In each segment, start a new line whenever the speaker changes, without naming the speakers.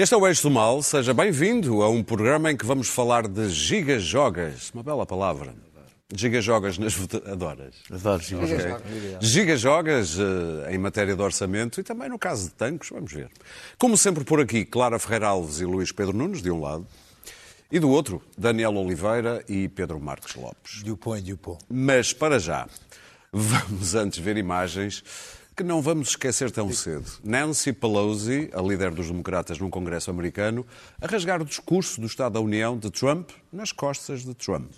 Este é o Eixo do Mal, seja bem-vindo a um programa em que vamos falar de gigajogas. Uma bela palavra. Gigajogas nas votadoras.
Adoro gigajogas.
Gigajogas eh, em matéria de orçamento e também no caso de tanques, vamos ver. Como sempre por aqui, Clara Ferreira Alves e Luís Pedro Nunes, de um lado, e do outro, Daniel Oliveira e Pedro Marques Lopes.
Dupont e Dupont.
Mas para já, vamos antes ver imagens que não vamos esquecer tão cedo. Nancy Pelosi, a líder dos democratas num congresso americano, a rasgar o discurso do Estado da União de Trump nas costas de Trump.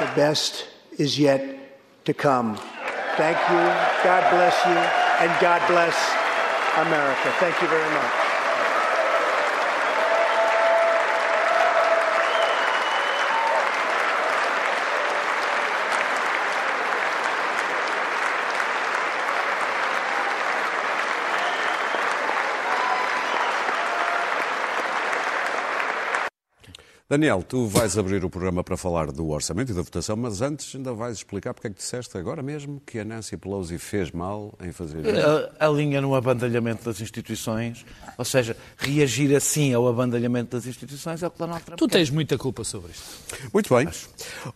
The best is yet to come. Thank you. God bless you. And God bless America. Thank you very much.
Daniel, tu vais abrir o programa para falar do orçamento e da votação, mas antes ainda vais explicar porque é que disseste agora mesmo que a Nancy Pelosi fez mal em fazer isso.
A, a linha no abandalhamento das instituições, ou seja, reagir assim ao abandalhamento das instituições é o que Donald Trump
Tu
quer.
tens muita culpa sobre isto.
Muito bem.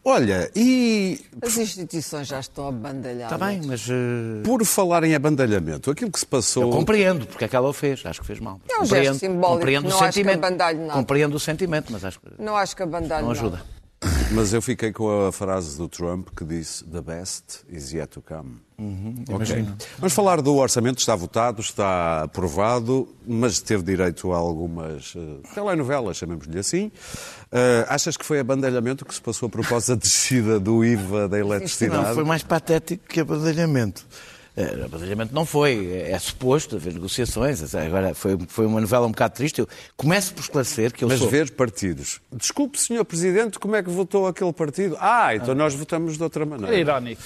Olha, e
As instituições já estão abandalhadas.
Está bem, mas eh,
por falar em abandalhamento, aquilo que se passou.
eu compreendo porque é que ela o fez. Acho que fez mal.
É um gesto
compreendo,
simbólico,
compreendo
não
o
acho que
sentimento.
abandalhe nada.
Compreendo o sentimento, mas acho que
Não acho que abandalhe
não ajuda.
Mas eu fiquei com a frase do Trump que disse: The best is yet to come. Ok. Vamos falar do orçamento, está votado, está aprovado, mas teve direito a algumas eh, telenovelas, chamemos-lhe assim. Eh, achas que foi abandalhamento que se passou a propósito da descida do IVA da eletricidade?
Não, foi mais patético que abandalhamento. Eh, Abandalhamento não foi, é, é suposto haver negociações. Agora, foi, foi uma novela um bocado triste. Eu começo por esclarecer que eu
Mas
sou...
ver partidos. Desculpe, senhor Presidente, como é que votou aquele partido? Ah, então nós votamos de outra
É
maneira.
irónico.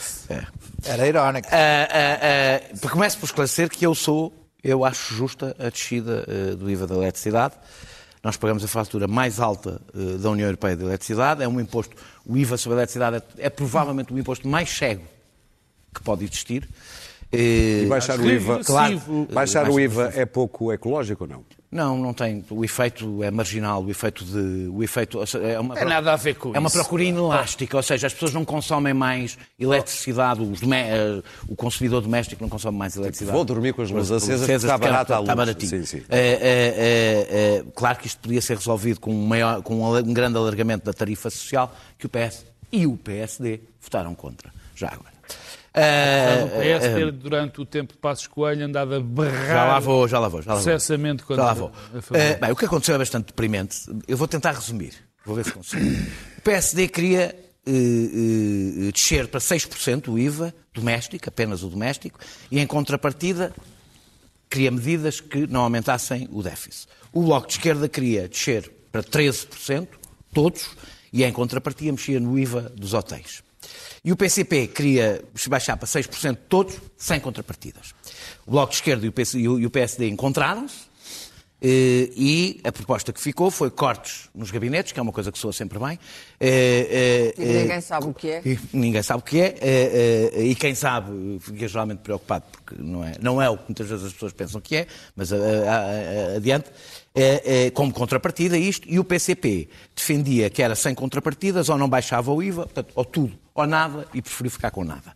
Era irónico.
Ah, ah, ah, começo por esclarecer que eu sou, eu acho justa a descida ah, do IVA da eletricidade. Nós pagamos a fatura mais alta ah, da União Europeia de eletricidade. É um imposto, o IVA sobre a eletricidade é, é provavelmente o imposto mais cego que pode existir.
E
Eh,
baixar o. IVA,
Claro.
baixar o IVA é pouco ecológico ou não?
Não, não tem. O efeito é marginal. O efeito de. O efeito, é uma,
Tem nada a ver com
É uma procura inelástica, ou seja, as pessoas não consomem mais eletricidade, eh, o consumidor doméstico não consome mais eletricidade.
Vou dormir com as luzes acesas porque está barata a
está
luz.
baratinho.
Sim, sim.
É, é, é, é, claro que isto podia ser resolvido com um, maior, com um grande alargamento da tarifa social que o PS e o PSD votaram contra. Já agora.
No
É,
PS ter, durante o tempo de Passos Coelho, andado a berrar
já lá vou, já lá vou. Já lá vou.
processamente contra
Já lá vou. Eh, bem, o que aconteceu é bastante deprimente. Eu vou tentar resumir. Vou ver se consigo. O PSD queria eh, descer para 6% o IVA doméstico, apenas o doméstico, e em contrapartida queria medidas que não aumentassem o déficit. O Bloco de Esquerda queria descer para 13%, todos, e em contrapartida mexia no IVA dos hotéis. E o PCP queria baixar para 6% todos, sem contrapartidas. O Bloco de Esquerda e o PSD encontraram-se, e a proposta que ficou foi cortes nos gabinetes, que é uma coisa que soa sempre bem. Eh, eh,
E ninguém sabe o que é.
ninguém sabe o que é, eh, eh, e quem sabe fica geralmente preocupado, porque não é, não é o que muitas vezes as pessoas pensam que é, mas eh, eh, eh, adiante. Eh, eh, como contrapartida isto, e o PCP defendia que era sem contrapartidas, ou não baixava o IVA, portanto, ou tudo, ou nada, e preferiu ficar com nada.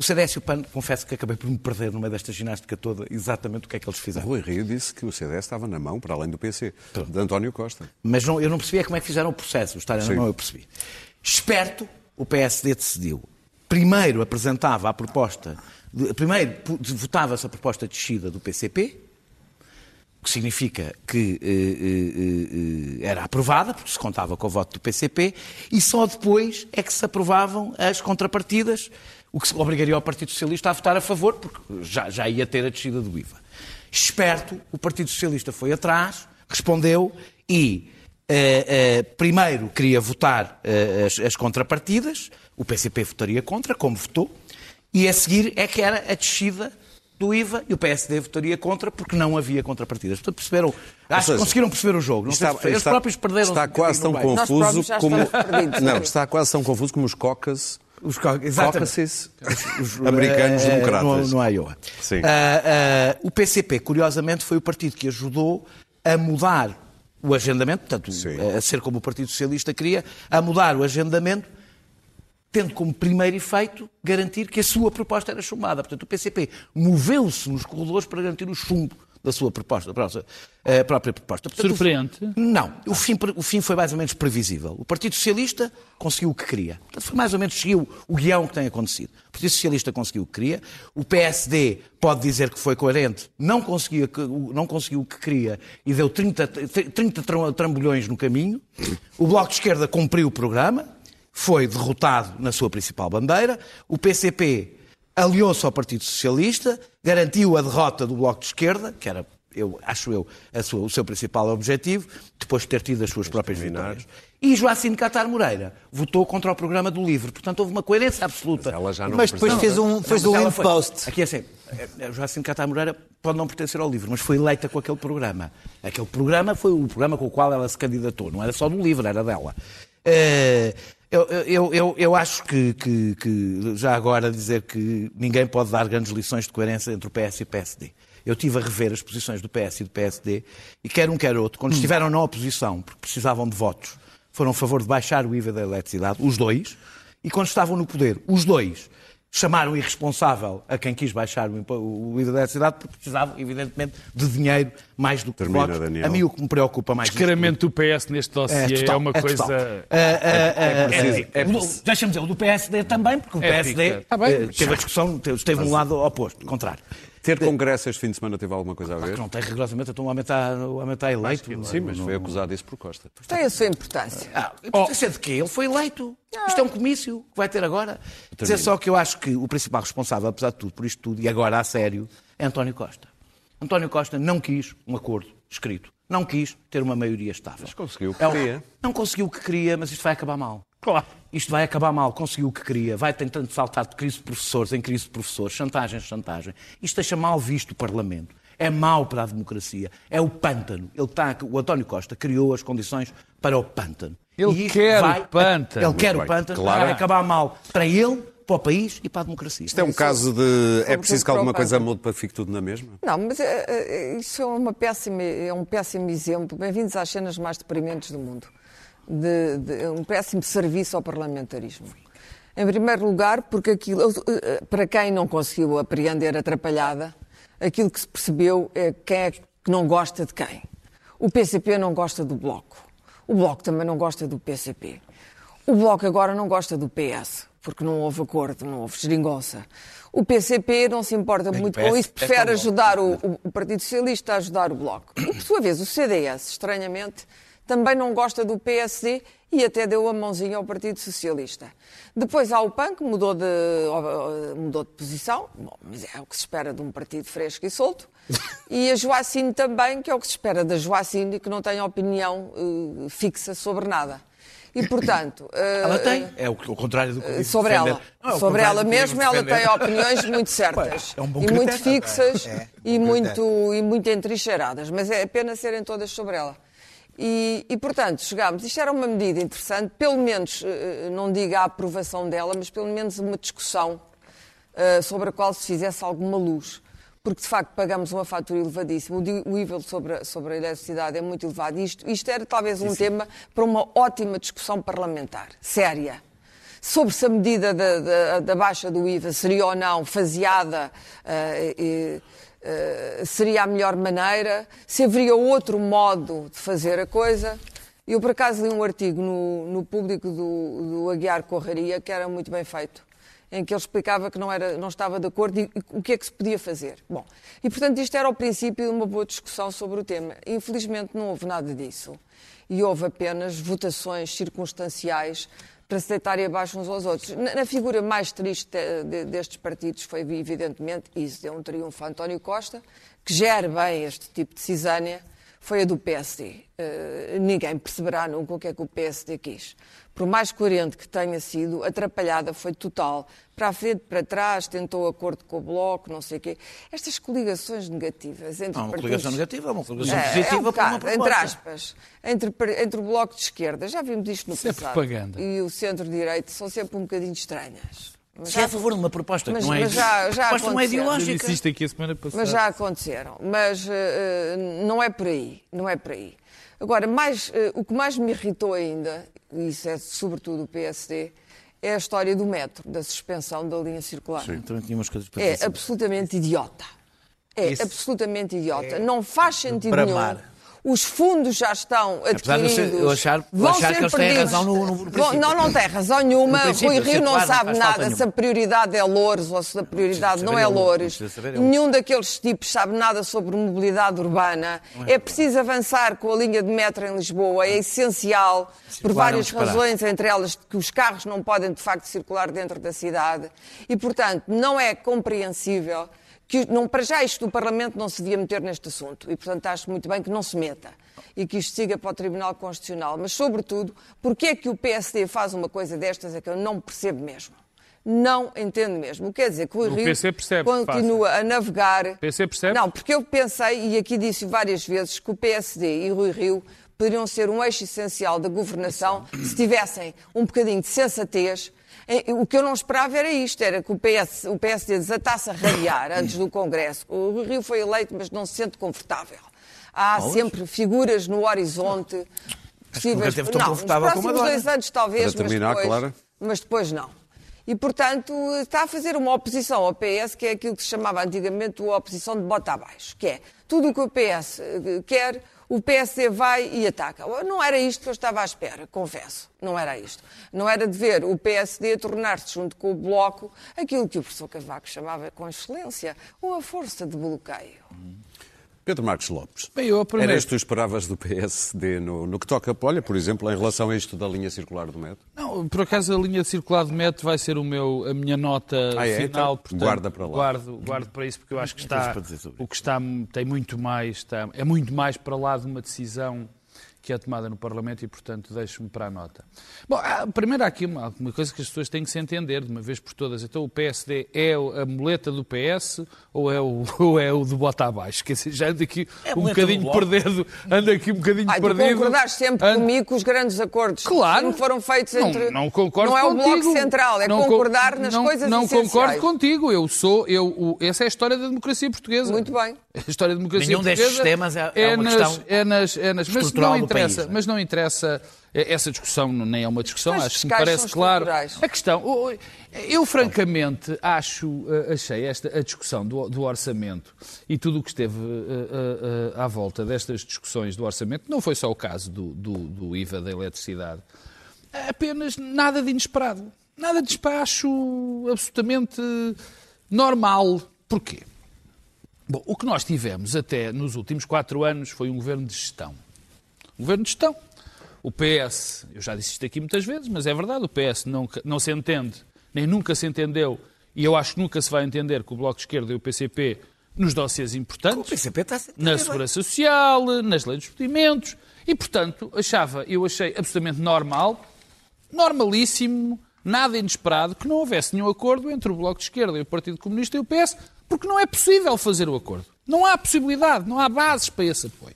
O CDS e o PAN, confesso que acabei por me perder no meio desta ginástica toda exatamente o que é que eles fizeram.
Rui Rio disse que o CDS estava na mão, para além do PC, de António Costa.
Mas não- eu não percebi é como é que fizeram o processo. O estar na mão eu percebi. Esperto, o PSD decidiu. Primeiro apresentava a proposta, de- primeiro votava-se a proposta de descida do PCP, o que significa que eh, eh, eh, era aprovada, porque se contava com o voto do PCP, e só depois é que se aprovavam as contrapartidas, o que obrigaria o Partido Socialista a votar a favor, porque já, já ia ter a descida do IVA. Esperto, o Partido Socialista foi atrás, respondeu e eh, eh, primeiro queria votar eh, as, as contrapartidas, o PCP votaria contra, como votou, e a seguir é que era a descida do IVA e o PSD votaria contra porque não havia contrapartidas. Portanto, perceberam, acho
seja,
que conseguiram perceber o jogo. Não sei
Está,
se eles
está-
próprios perderam
está quase tão confuso como não está quase tão confuso como os caucus
Os
caucuses americanos
Eh,
democratas.
No, no Iowa.
Sim.
Ah, o PCP, curiosamente, foi o partido que ajudou a mudar o agendamento, portanto,
Sim.
a ser como o Partido Socialista queria, a mudar o agendamento, tendo como primeiro efeito garantir que a sua proposta era chumbada. Portanto, o PCP moveu-se nos corredores para garantir o chumbo da sua proposta, da própria, eh, própria proposta. Portanto,
Surpreende?
não, o fim, o fim foi mais ou menos previsível. O Partido Socialista conseguiu o que queria. Portanto, foi mais ou menos seguiu o guião que tem acontecido. O Partido Socialista conseguiu o que queria. O PSD pode dizer que foi coerente, não conseguiu, não conseguiu o que queria e deu 30, 30 tram- trambolhões no caminho. O Bloco de Esquerda cumpriu o programa, foi derrotado na sua principal bandeira. O PCP aliou-se ao Partido Socialista, garantiu a derrota do Bloco de Esquerda, que era, eu, acho eu, a sua- o seu principal objetivo, depois de ter tido as suas próprias vitórias. E Joacine Catar Moreira votou contra o programa do LIVRE. Portanto, houve uma coerência absoluta.
Mas ela já não
Mas depois fez, um, fez o
mas ela
link
foi-
post.
Aqui é assim, a Joacine Catar Moreira pode não pertencer ao LIVRE, mas foi eleita com aquele programa. Aquele programa foi o programa com o qual ela se candidatou. Não era só do LIVRE, era dela. Eh, Eu, eu, eu, eu acho que, que- que, já agora, dizer que ninguém pode dar grandes lições de coerência entre o PS e o PSD. Eu tive a rever as posições do PS e do PSD e quer um, quer outro, quando estiveram na oposição, porque precisavam de votos, foram a favor de baixar o IVA da eletricidade, os dois, e quando estavam no poder, os dois chamaram irresponsável a quem quis baixar o IVA da eletricidade porque precisavam, evidentemente, de dinheiro mais do que
Termina,
votos.
Daniel.
A mim o que me preocupa mais...
Descaramento do PS neste dossiê é,
total,
uma
é
coisa.
total.
É preciso-
é,
é
o do-
preciso-
Deixa-me dizer, o do PSD também, porque o
É
PSD.
Ah, bem,
eh, teve a discussão, teve- esteve no lado oposto, contrário.
Ter congresso este fim de semana teve alguma coisa a ver?
Que não tem rigorosamente, então o homem está, o homem está eleito.
Sim, mas foi acusado isso por Costa.
Tem a sua importância.
Ah, importância de quê? Ele foi eleito. Isto é um comício que vai ter agora. Dizer só que eu acho que o principal responsável, apesar de tudo, por isto tudo, e agora a sério, é António Costa. António Costa não quis um acordo escrito. Não quis ter uma maioria estável.
Mas conseguiu o que
É um-
queria.
Não conseguiu o que queria, mas isto vai acabar mal.
Claro.
Isto vai acabar mal, conseguiu o que queria, vai tentando saltar de crise de professores em crise de professores, chantagem em chantagem. Isto deixa mal visto o Parlamento. É mau para a democracia. É o pântano. Ele está, o António Costa criou as condições para o pântano.
Ele
E
quer o
vai-
pântano.
Ele quer
Muito
o
bem,
pântano.
claro.
Vai acabar mal para ele, para o país e para a democracia.
Isto é um caso de. É preciso que alguma coisa mude para que fique tudo na mesma?
Não, mas é, é, isso é, uma péssima, é um péssimo exemplo. Bem-vindos às cenas mais deprimentes do mundo. De, de- um péssimo serviço ao parlamentarismo. Em primeiro lugar, porque aquilo, eh, para quem não conseguiu apreender atrapalhada, aquilo que se percebeu é quem é que não gosta de quem. O PCP não gosta do Bloco. O Bloco também não gosta do PCP. O Bloco agora não gosta do PS, porque não houve acordo, não houve geringonça. O PCP não se importa
Bem,
muito
PS
com isso,
é
prefere
tão
ajudar o, o- o Partido Socialista a ajudar o Bloco. E, por sua vez, o CDS, estranhamente, também não gosta do PSD e até deu a mãozinha ao Partido Socialista. Depois há o PAN, que mudou de, mudou de posição, Bom, mas é o que se espera de um partido fresco e solto. E a Joacine também, que é o que se espera da Joacine e que não tem opinião eh, fixa sobre nada. E, portanto... eh,
Ela tem. É o, o contrário do que eu
sobre
defender.
ela.
Não, é
sobre ela mesma, ela tem opiniões muito certas
É um bom
e muito
critério.
fixas
É,
e,
bom
muito, e muito entrincheiradas, mas é apenas serem todas sobre ela. E, e, portanto, chegámos. Isto era uma medida interessante, pelo menos, eh, não diga a aprovação dela, mas pelo menos uma discussão eh, sobre a qual se fizesse alguma luz. Porque, de facto, pagamos uma fatura elevadíssima. O nível sobre a, sobre a eletricidade é muito elevado. Isto, isto era talvez um tema para uma ótima discussão parlamentar, séria sobre se a medida da, da- da baixa do IVA seria ou não faseada, eh, e, eh, seria a melhor maneira, se haveria outro modo de fazer a coisa. Eu, por acaso, li um artigo no, no público do, do Aguiar Corraria que era muito bem feito, em que ele explicava que não, era, não estava de acordo e, e o que é que se podia fazer. Bom, e, portanto, isto era o princípio de uma boa discussão sobre o tema. Infelizmente, não houve nada disso. E houve apenas votações circunstanciais para se deitarem abaixo uns aos outros. Na, na figura mais triste de- de- destes partidos foi, evidentemente, isso deu um triunfo a António Costa, que gera bem este tipo de cisânia, foi a do PSD. Eh, ninguém perceberá nunca o que é que o PSD quis. Por mais coerente que tenha sido, atrapalhada foi total. Para a frente, para trás, tentou acordo com o Bloco, não sei o quê. Estas coligações negativas entre
Não, uma
partidos...
coligação negativa, uma coligação
É, é um
positiva para uma
bocado, entre aspas, entre, entre o Bloco de Esquerda, já vimos isto no
Isso é
passado,
propaganda.
e o Centro-Direita são sempre um bocadinho estranhas. Mas
Se é
já-
a favor de uma proposta
Mas-
que não é,
mas já- já
proposta não é ideológica.
aqui a semana passada.
Mas já aconteceram. Mas eh, não é por aí. Não é por aí. Agora, mais, eh, o que mais me irritou ainda, e isso é sobretudo o PSD, é a história do metro, da suspensão da linha circular.
Também tinha umas coisas para
É
dizer.
absolutamente idiota. É
Isso
absolutamente idiota. Não faz sentido
bramar.
nenhum. Os fundos já estão
Apesar de eu
adquiridos.
achar-
vão
achar
ser
que eles têm
perdidos.
razão no- no princípio.
Não, não tem razão nenhuma. Rui Rio não
não
sabe
falta
nada se a prioridade é Louros ou se a prioridade não é
é saber é Loures.
Nenhum daqueles tipos sabe nada sobre mobilidade urbana. É preciso avançar com a linha de metro em Lisboa. É essencial, por
Circular é
várias razões, entre elas que os carros não podem de facto circular dentro da cidade. E, portanto, não é compreensível que, não, para já, isto do Parlamento não se devia meter neste assunto. E, portanto, acho muito bem que não se meta. E que isto siga para o Tribunal Constitucional. Mas, sobretudo, porque é que o PSD faz uma coisa destas é que eu não percebo mesmo. Não entendo mesmo. Quer dizer que o
O
Rio continua a navegar.
PC percebe?
Não, porque eu pensei, e aqui disse várias vezes, que o PSD e Rui Rio poderiam ser um eixo essencial da governação se tivessem um bocadinho de sensatez. Eh, O que eu não esperava era isto, era que o, PS, o PSD desatasse a rabiar antes do Congresso. O Rui Rio foi eleito, mas não se sente confortável. Há sempre figuras no horizonte possíveis.
esteve tão
não,
confortável
nos
como
próximos
agora.
dois anos talvez,
Para terminar,
mas, depois,
Clara.
mas depois não. E, portanto, está a fazer uma oposição ao PS, que é aquilo que se chamava antigamente a oposição de bota abaixo, que é tudo o que o PS eh, quer, o PSD vai e ataca. Não era isto que eu estava à espera, confesso. Não era isto. Não era de ver o PSD tornar-se, junto com o Bloco, aquilo que o professor Cavaco chamava com excelência, uma força de bloqueio.
Pedro Marcos Lopes.
Bem, eu
Era isto que tu esperavas do PSD no, no que toca, olha, por exemplo, em relação a isto da linha circular do metro?
Não, por acaso a linha circular de metro vai ser o meu, a minha nota
Ah, é?
final.
Então,
portanto,
guarda para lá.
Guardo, guardo para isso porque eu acho que está, o que está tem muito mais, está, é muito mais para lá de uma decisão que é tomada no Parlamento e, portanto, deixo-me para a nota. Bom, primeiro há aqui uma, uma coisa que as pessoas têm que se entender de uma vez por todas. Então o PSD é a muleta do PS ou é o, ou é o do bota abaixo? Quer dizer, já anda aqui
É
um bocadinho perdido, anda aqui um bocadinho
Ai,
perdido.
concordares sempre
Anda-
comigo que os grandes acordos
Claro.
que foram feitos
Não-
entre...
Não, concordo
Não é o
contigo.
Bloco Central, é
Não co-
concordar nas
não-
coisas
Não
essenciais.
concordo contigo. Eu sou... Eu, o- essa é a história da democracia portuguesa.
Muito bem.
A história da democracia
Nenhum destes
portuguesa
temas é- é uma
nas,
questão
é nas, é nas, mas não
do
interessa,
país, é?
mas não interessa essa discussão nem é uma discussão,
Questões
acho que me parece claro. A questão, eu francamente acho, eh, achei esta a discussão do, do orçamento e tudo o que esteve eh, eh, eh, à volta destas discussões do orçamento, não foi só o caso do, do, do IVA da eletricidade, apenas nada de inesperado. Nada de despacho absolutamente normal. Porquê? Bom, o que nós tivemos até nos últimos quatro anos foi um governo de gestão. Governo de gestão. O PS, eu já disse isto aqui muitas vezes, mas é verdade, o PS não, não se entende, nem nunca se entendeu, e eu acho que nunca se vai entender com o Bloco de Esquerda e o PCP nos dossiês importantes
O PCP está a ser-
na segurança social, nas leis dos procedimentos, e, portanto, achava, eu achei absolutamente normal, normalíssimo, nada inesperado, que não houvesse nenhum acordo entre o Bloco de Esquerda e o Partido Comunista e o PS, porque não é possível fazer o acordo. Não há possibilidade, não há bases para esse apoio.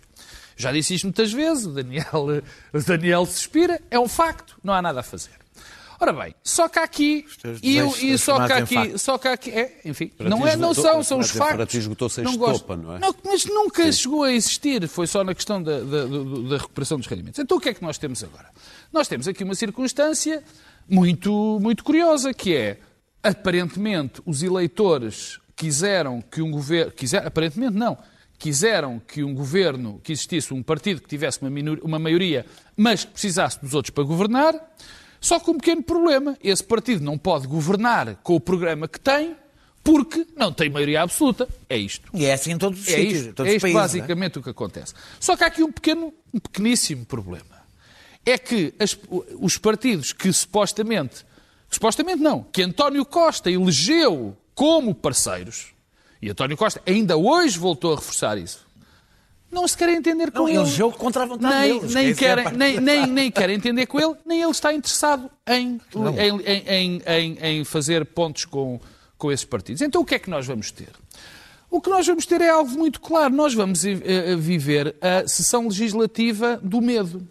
Já disse isto muitas vezes, o Daniel, o Daniel suspira, é um facto, não há nada a fazer. Ora bem, só que aqui, e, e só que aqui, só que há aqui, é, enfim,
Para
não, é, não são, são os
ti- para
factos.
ti esgotou-se a
Não
estopa, não é?
mas nunca chegou a existir, foi só na questão da, da- da recuperação dos rendimentos. Então o que é que nós temos agora? Nós temos aqui uma circunstância muito, muito curiosa, que é, aparentemente, os eleitores quiseram que um governo, quiser, aparentemente não, quiseram que um governo, que existisse um partido que tivesse uma, minor- uma maioria, mas que precisasse dos outros para governar, só com um pequeno problema. Esse partido não pode governar com o programa que tem, porque não tem maioria absoluta. É isto.
E é assim em todos os
É
sítios,
isto,
todos
é isto
países. é?
basicamente o que acontece. Só que há aqui um pequeno, um pequeníssimo problema. É que as- os partidos que supostamente, supostamente não, que António Costa elegeu como parceiros, e António Costa ainda hoje voltou a reforçar isso, não se querem entender com
Não,
ele.
eles jogam contra a vontade
nem,
deles,
nem, querem, nem, nem, nem querem entender com ele, nem ele está interessado em, em, em, em, em fazer pontos com, com esses partidos. Então o que é que nós vamos ter? O que nós vamos ter é algo muito claro. Nós vamos eh, eh, viver a sessão legislativa do medo,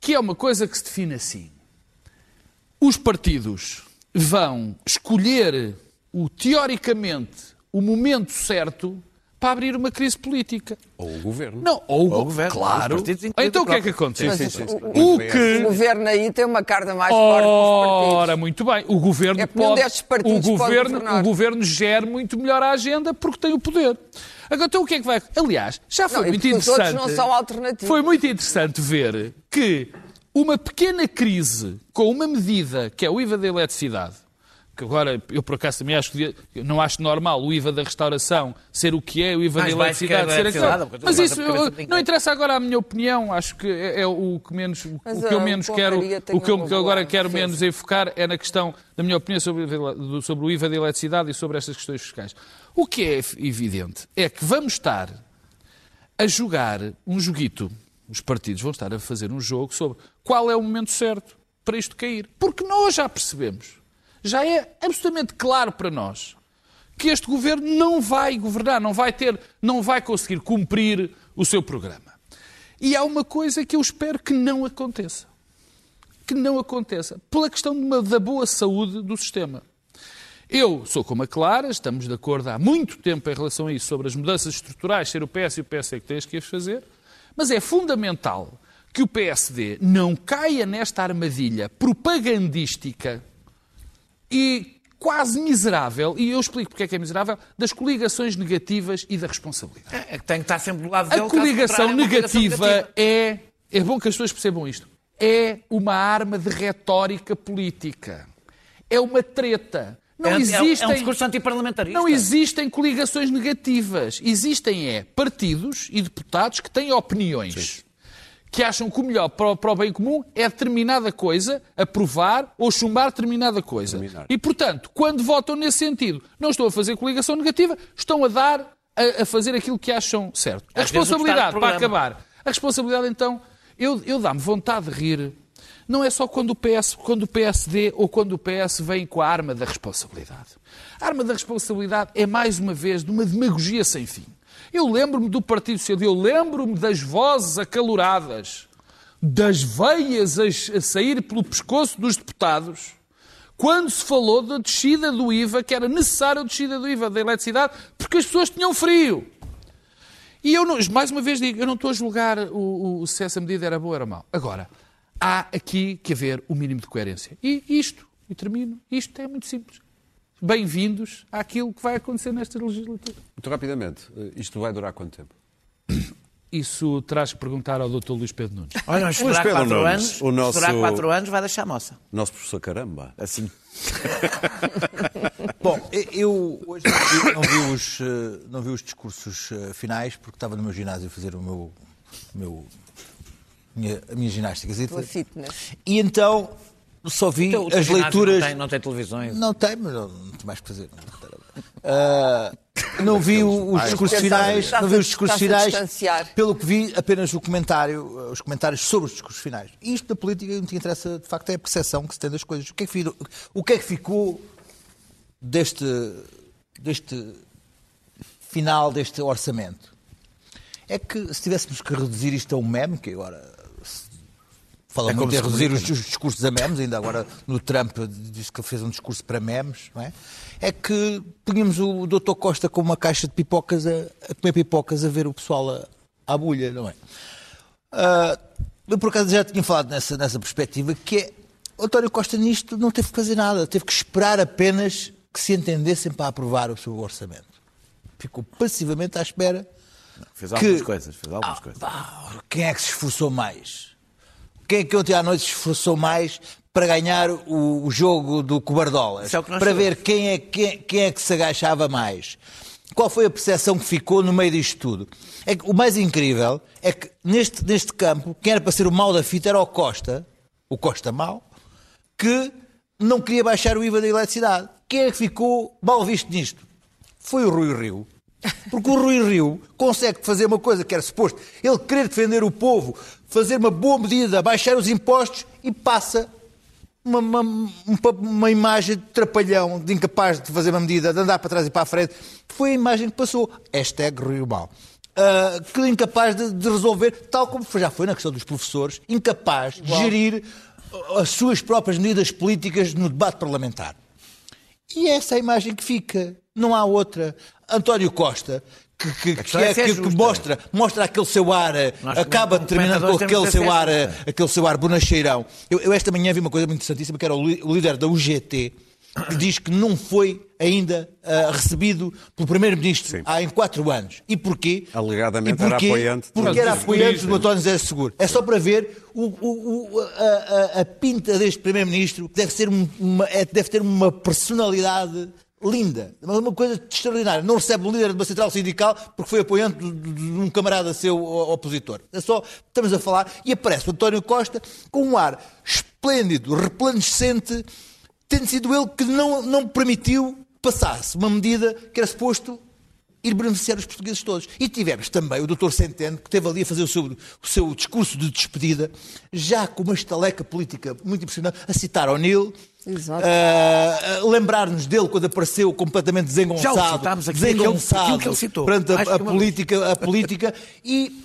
que é uma coisa que se define assim. Os partidos vão escolher o teoricamente o momento certo para abrir uma crise política.
Ou o governo.
Não, ou,
Ou o governo,
claro. Então o que é que acontece?
Sim, sim, sim.
O
O
que
governo aí tem uma carta mais forte que os
Ora, muito bem. O governo
É
pode, o
pode
governo,
governar.
o governo gera muito melhor a agenda porque tem o poder. Agora, então o que é que vai? Aliás, já foi
Não,
muito
porque os outros
interessante.
não são alternativos.
Foi muito interessante ver que uma pequena crise com uma medida que é o IVA da eletricidade, que agora eu por acaso também acho que não acho normal o IVA da restauração ser o que é, o IVA
Mais
da eletricidade
da
ser aquilo. Mas isso eu- não interessa agora a minha opinião, acho que é, é o que menos o que eu menos quero, o que eu eu agora quero menos enfocar é na questão da minha opinião sobre, o IVA do- sobre o IVA da eletricidade e sobre estas questões fiscais. O que é evidente é que vamos estar a jogar um joguito. Os partidos vão estar a fazer um jogo sobre qual é o momento certo para isto cair. Porque nós já percebemos, já é absolutamente claro para nós que este governo não vai governar, não vai ter, não vai conseguir cumprir o seu programa. E há uma coisa que eu espero que não aconteça. Que não aconteça. Pela questão uma- da boa saúde do sistema. Eu sou como a Clara, estamos de acordo há muito tempo em relação a isso, sobre as mudanças estruturais, ser o PS e o PSD que tens que as fazer, mas é fundamental que o PSD não caia nesta armadilha propagandística e quase miserável, e eu explico porque é que é miserável, das coligações negativas e da responsabilidade.
É que tem que estar sempre do lado dele.
A coligação
é uma coligação
negativa é. É bom que as pessoas percebam isto. É uma arma de retórica política. É uma treta. Não
É- é-
existem.
É um discurso antiparlamentarista.
Não existem coligações negativas. Existem é partidos e deputados que têm opiniões. Que acham que o melhor para o, para o bem comum é determinada coisa, aprovar ou chumbar determinada coisa.
Terminar.
E, portanto, quando votam nesse sentido, não estão a fazer coligação negativa, estão a dar, a, a fazer aquilo que acham certo. A
Às no
responsabilidade, para acabar, a responsabilidade, então, eu, eu dá-me vontade de rir. Não é só quando o, PS, quando o PSD ou quando o PS vem com a arma da responsabilidade. A arma da responsabilidade é, mais uma vez, de uma demagogia sem fim. Eu lembro-me do Partido Socialista, eu lembro-me das vozes acaloradas, das veias a, sair pelo pescoço dos deputados, quando se falou da descida do IVA, que era necessária a descida do IVA da eletricidade, porque as pessoas tinham frio. E eu, não, mais uma vez digo, eu não estou a julgar o, o- se essa medida era boa ou era mau. Agora, há aqui que haver o mínimo de coerência. E isto, e termino, isto é muito simples. Bem-vindos àquilo que vai acontecer nesta legislatura.
Muito rapidamente, eh, isto vai durar quanto tempo?
Isso terás que perguntar ao Dr. Luís Pedro Nunes.
Olha,
Luís
esperar
Pedro
quatro
Nunes,
anos.
o nosso-
Esperar quatro anos vai deixar moça.
Nosso professor Caramba.
Assim.
Bom, eu hoje não vi, não vi os, eh, não vi os discursos eh, finais porque estava no meu ginásio a fazer o meu, o meu minha, a minha ginástica. E então só vi
Então,
as leituras.
Não tem, não tem televisões.
Não tem, mas não, não tem mais que fazer. Ah, não vi os discursos finais, não vi os discursos finais. Pelo que vi, apenas o comentário, os comentários sobre os discursos finais. Isto da política não te interessa, de facto, é a percepção que se tem das coisas. O que é que, fi- o que, é que ficou deste, deste final deste orçamento? É que se tivéssemos que reduzir isto a um meme, que agora fala
É
muito em reduzir os, os discursos a memes, ainda agora no Trump diz que ele fez um discurso para memes, não é? É que punhamos o Dr. Costa com uma caixa de pipocas a, a comer pipocas a ver o pessoal a- à bulha, não é? Ah, eu por acaso já tinha falado nessa, nessa perspectiva que é o António Costa nisto não teve que fazer nada, teve que esperar apenas que se entendessem para aprovar o seu orçamento. Ficou passivamente à espera.
Fez algumas
Que-
coisas. Fez algumas coisas.
Pá, quem é que se esforçou mais? Quem é que ontem à noite se esforçou mais para ganhar o, o jogo do Cobardolas?
É
para
sabemos.
ver quem é, quem, quem é que se agachava mais? Qual foi a percepção que ficou no meio disto tudo? É que o mais incrível é que neste, neste campo, quem era para ser o mal da fita era o Costa, o Costa mau, que não queria baixar o IVA da eletricidade. Quem é que ficou mal visto nisto? Foi o Rui Rio, Porque o Rui Rio consegue fazer uma coisa que era suposto ele querer defender o povo, fazer uma boa medida, baixar os impostos e passa uma, uma, uma, imagem de trapalhão, de incapaz de fazer uma medida, de andar para trás e para a frente. Foi a imagem que passou. Hashtag Rio Mal. Uh, que incapaz de, de, resolver, tal como já foi na questão dos professores, incapaz de gerir as suas próprias medidas políticas no debate parlamentar. E essa é a imagem que fica, não há outra. António Costa, que, que, que, é, que, que mostra, mostra aquele seu ar, Nós acaba terminando com aquele seu ar, aquele seu ar bonacheirão. Eu, eu, esta manhã vi uma coisa muito interessantíssima, que era o líder da UGT, que diz que não foi ainda uh, recebido pelo Primeiro-Ministro há em quatro anos. E porquê?
Alegadamente e porquê? era apoiante.
Porque era apoiante do António José Seguro. É só para ver o, o, o, a, a, pinta deste Primeiro-Ministro, que deve, ser uma, é, deve ter uma personalidade linda, uma coisa extraordinária. Não recebe o líder de uma central sindical porque foi apoiante de, um camarada seu opositor. É só, estamos a falar, e aparece o António Costa com um ar esplêndido, replandecente, tendo sido ele que não, não permitiu passasse uma medida que era suposto ir beneficiar os portugueses todos. E tivemos também o Dr. Centeno, que esteve ali a fazer o seu, o seu discurso de despedida, já com uma estaleca política muito impressionante, a citar O'Neill, Uh, lembrar-nos dele quando apareceu completamente desengonçado, Já o citámos aqui, desengonçado aquilo que ele citou. perante a, a, a política, a política e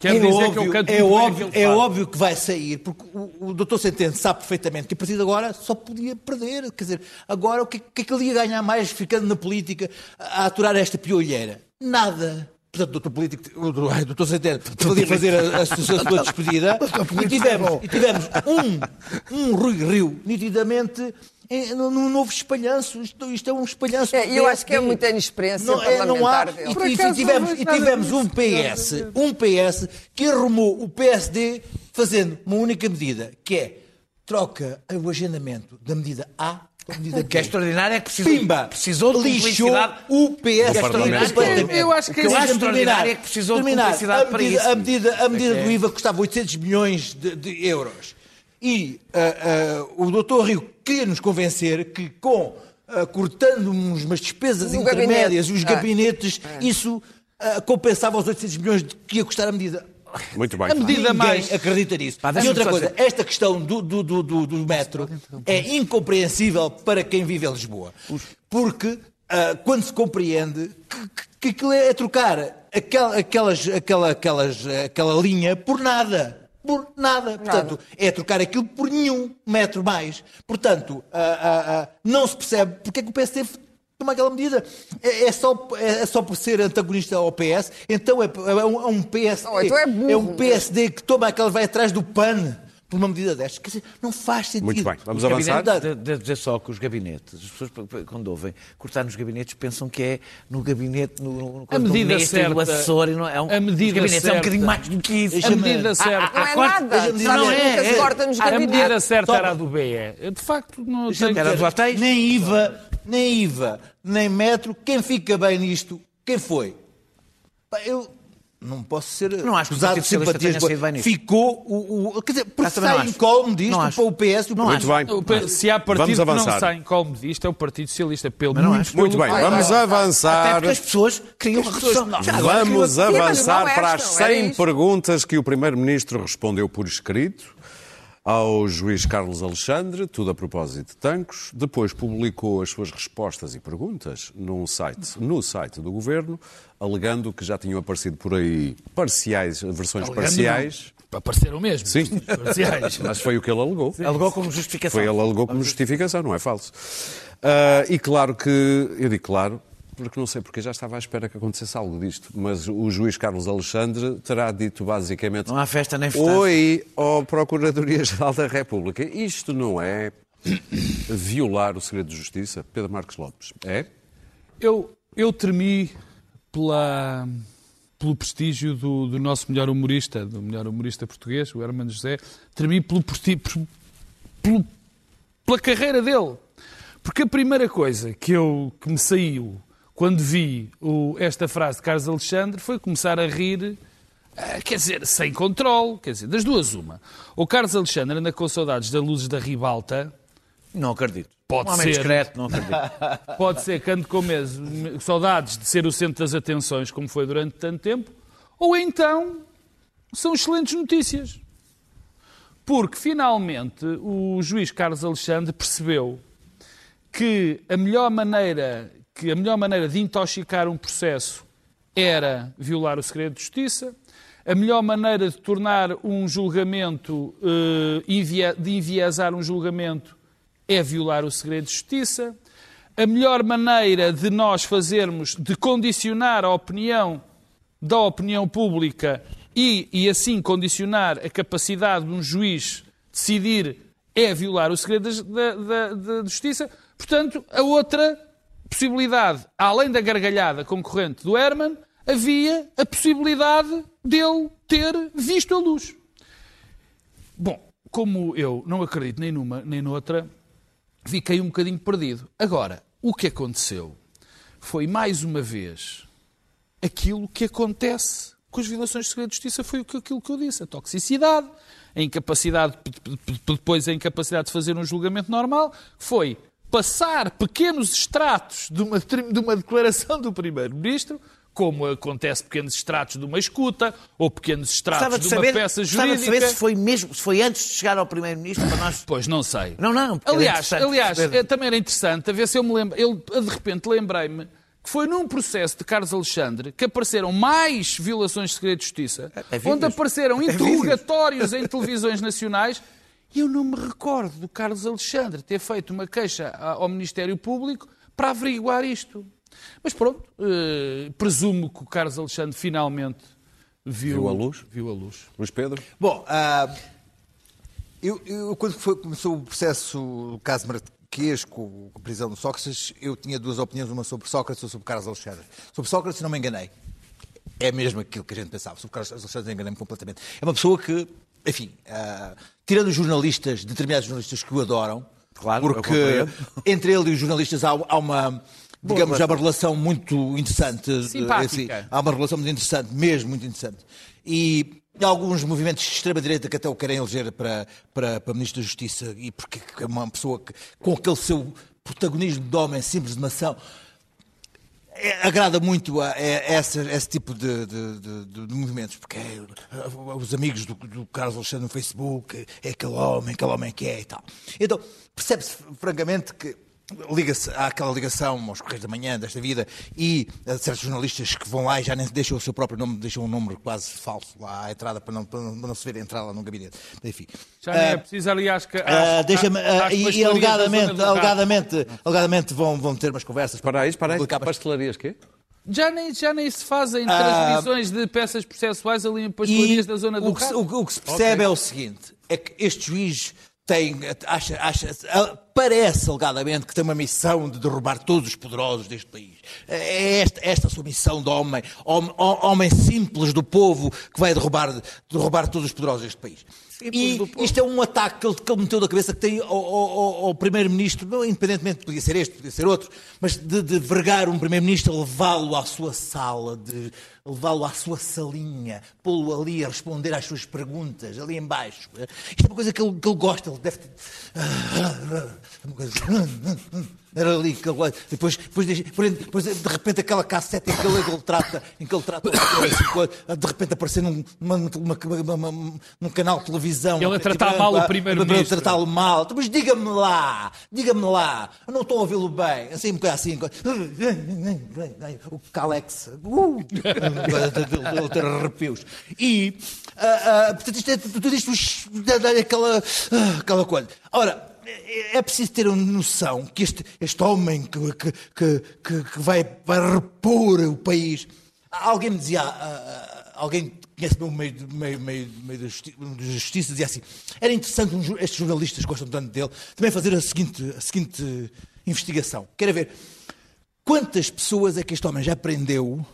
Quer é dizer óbvio, que eu canto é, óbvio, é óbvio que vai sair, porque o, o doutor Centeno sabe perfeitamente que a partir de agora só podia perder. Quer dizer, agora o que, que é que ele ia ganhar mais ficando na política a aturar esta piolheira? Nada. Portanto, o doutor político, o doutor Centeno, podia fazer a, a, a sua despedida e tivemos, e tivemos um, um Rui Rio nitidamente é, num novo espalhanço. Isto, isto é um espalhanço.
É, eu acho que é muita inexperiência não, é, não há,
e, e, e, tivemos, e tivemos um PS, um PS que arrumou o PSD fazendo uma única medida, que é troca o agendamento da medida A
o que é extraordinário é que precisou, Pimba,
precisou de lixou o PS.
É eu acho que,
o que eu acho extraordinário é que precisou terminar, de publicidade a
medida,
para isso.
A medida, a medida é do IVA custava 800 milhões de, de euros. E uh, uh, o doutor Rio queria nos convencer que com uh, cortando umas despesas no intermédias, gabinete. os ah. gabinetes, ah. isso compensava os 800 milhões de que ia custar a medida.
Muito bem.
A medida Ninguém mais acredita nisso. Pá, e outra coisa, esta questão do, do, do, do, do metro é incompreensível para quem vive em Lisboa. Porque quando se compreende que, que aquilo é trocar aquela, aquelas, aquela, aquelas, aquela linha por nada por nada. Portanto, nada. é trocar aquilo por nenhum metro mais. Portanto, uh, uh, uh, não se percebe porque é que o PSD toma aquela medida. É, é, só, é, é, só por ser antagonista ao PS. Então é, é um, é um PSD. Não, então é, é, um PSD que toma aquela, vai atrás do PAN por uma medida destas. Quer dizer, não faz sentido.
Muito bem, vamos os avançar.
Devo dizer só que os gabinetes, as pessoas quando ouvem cortar nos gabinetes pensam que é no gabinete, no, no,
a medida
do
certa,
do assessor, e não é um,
a medida
gabinetes
certa,
é um bocadinho mais do que isso.
A medida certa.
Não é nada. A medida,
não
é, é, corta nos
gabinetes. A medida certa era a do BE. De facto, não
tem... Era do hotéis.
Nem IVA, nem IVA, nem metro. Quem fica bem nisto, quem foi? Eu não posso ser
não acho acusado de simpatias.
Ficou o, o. Quer dizer, porque sai incólume disto para o PS.
Não Muito bem.
Se há partido que não sai incólume disto, é o Partido Socialista. Pelo
não muito, muito bem, vamos avançar. Até
porque as pessoas queriam a redução.
Vamos avançar para as 100 perguntas que o Primeiro-Ministro respondeu por escrito ao juiz Carlos Alexandre, tudo a propósito de Tancos. Depois publicou as suas respostas e perguntas num site, no site do Governo, alegando que já tinham aparecido por aí parciais, versões alegando parciais.
Não. Apareceram mesmo.
Sim, parciais. mas foi o que ele alegou.
Sim. Alegou como justificação.
Foi ele alegou como justificação, não é falso. Uh, e claro que, eu digo claro, porque não sei porque já estava à espera que acontecesse algo disto, mas o juiz Carlos Alexandre terá dito basicamente...
Não há festa nem festa.
Oi, ó Procuradoria-Geral da República, isto não é violar o segredo de justiça? Pedro Marcos Lopes, é?
Eu, eu tremi pela, pelo prestígio do, do, nosso melhor humorista, do melhor humorista português, o Hermano José, tremi pelo, pelo, pelo, pela carreira dele. Porque a primeira coisa que, eu, que me saiu quando vi o, esta frase de Carlos Alexandre, foi começar a rir, uh, quer dizer, sem controle, quer dizer, das duas uma. O Carlos Alexandre anda com saudades da Luzes da Ribalta.
Não acredito.
Pode
Um homem
ser.
discreto, não acredito.
Pode ser que ande com meses, saudades de ser o centro das atenções, como foi durante tanto tempo, ou então são excelentes notícias. Porque finalmente o juiz Carlos Alexandre percebeu que a melhor maneira, que a melhor maneira de intoxicar um processo era violar o segredo de justiça, a melhor maneira de tornar um julgamento, eh, de enviesar um julgamento, é violar o segredo de justiça. A melhor maneira de nós fazermos, de condicionar a opinião da opinião pública e, e assim condicionar a capacidade de um juiz decidir é violar o segredo da justiça. Portanto, a outra possibilidade, além da gargalhada concorrente do Herman, havia a possibilidade dele ter visto a luz. Bom, como eu não acredito nem numa nem noutra, fiquei um bocadinho perdido. Agora, o que aconteceu foi mais uma vez aquilo que acontece com as violações de segredo de justiça foi aquilo que eu disse, a toxicidade, a incapacidade, depois a incapacidade de fazer um julgamento normal, foi passar pequenos extratos de uma, de uma declaração do Primeiro-Ministro, como acontece pequenos extratos de uma escuta, ou pequenos extratos
de
de uma
saber,
peça
gostava de
jurídica.
saber se foi mesmo, se foi antes de chegar ao Primeiro-Ministro para nós.
Pois, não sei.
Não, não, porque era
Aliás, aliás eh, também era interessante, a ver se eu me lembro. Eu, de repente, lembrei-me que foi num processo de Carlos Alexandre que apareceram mais violações de segredo de justiça,
É vídeos.
onde apareceram
É
interrogatórios em televisões nacionais. E eu não me recordo do Carlos Alexandre ter feito uma queixa ao Ministério Público para averiguar isto. Mas pronto, eh, presumo que o Carlos Alexandre finalmente viu,
Viu a luz?
Viu a luz.
Luís Pedro?
Bom, ah, eu, eu, quando foi- começou o processo, o caso Marquês com, com a prisão do Sócrates, eu tinha duas opiniões, uma sobre Sócrates e outra sobre Carlos Alexandre. Sobre Sócrates não me enganei. É mesmo aquilo que a gente pensava. Sobre Carlos Alexandre enganei-me completamente. É uma pessoa que, enfim, ah, tirando os jornalistas, determinados jornalistas que o adoram,
Claro,
porque entre ele e os jornalistas há, há uma, digamos, há uma relação muito interessante.
Simpática.
assim, há uma relação muito interessante, mesmo muito interessante. E há alguns movimentos de extrema-direita que até o querem eleger para, para, para Ministro da Justiça, e porque é uma pessoa que, com aquele seu protagonismo de homem simples de maçã, é- agrada muito a, a essa- esse tipo de, de- de- de- movimentos, porque é, uh, os amigos do, do Carlos Alexandre no Facebook, é aquele homem, aquele homem que é e tal. Então, percebe-se francamente que liga-se há aquela ligação aos Correios da Manhã desta vida e a certos jornalistas que vão lá e já nem deixam o seu próprio nome, deixam um número quase falso lá à entrada para não, para não, para não se ver entrar lá no gabinete. Enfim.
Já nem é
Ah,
preciso ali às, ca-
ah,
às-
deixa-me, ah,
às
e, e alegadamente, alegadamente, alegadamente vão, vão ter umas conversas
Para aí, para
mas-
Pastelarias, quê?
Já nem, já nem se fazem
Ah,
transmissões de peças processuais ali em pastelarias da zona do
o que, o, que- o que se percebe é o seguinte: é que este juiz tem, acha, acha, ah, parece alegadamente que tem uma missão de derrubar todos os poderosos deste país. É esta, esta a sua missão de homem, homem, homem simples do povo que vai derrubar, derrubar todos os poderosos deste país. E isto é um ataque que ele, que ele meteu da cabeça que tem ao, ao- ao- Primeiro-Ministro, independentemente, podia ser este, podia ser outro, mas de, de vergar um Primeiro-Ministro, levá-lo à sua sala, de levá-lo à sua salinha, pô-lo ali a responder às suas perguntas, ali embaixo. Isto é uma coisa que ele, que ele gosta, ele deve ter... Era ali que ele... Depois, depois, depois, depois, de repente, aquela cassete em que ele, ele trata, em que ele trata de repente aparecer num, numa- numa- numa- num canal de televisão.
Ele a tratar mal o primeiro-ministro.
Para tratá-lo mal. Mas diga-me lá, diga-me lá. Eu não estou a ouvi-lo bem. Assim, um bocado assim. O Calex. Uh, ele ter arrepios. E, ah, ah, portanto, isto é tudo isto, aquela, ah, aquela coisa. Ora, é é preciso ter uma noção que este, este homem que, que, que, que- vai, vai repor o país. Alguém me dizia, ah, ah, alguém conhece o meio, meio, meio, meio da, justi justiça, dizia assim: era interessante, um, estes jornalistas gostam tanto dele, também fazer a seguinte, a seguinte investigação. Quero ver quantas pessoas é que este homem já prendeu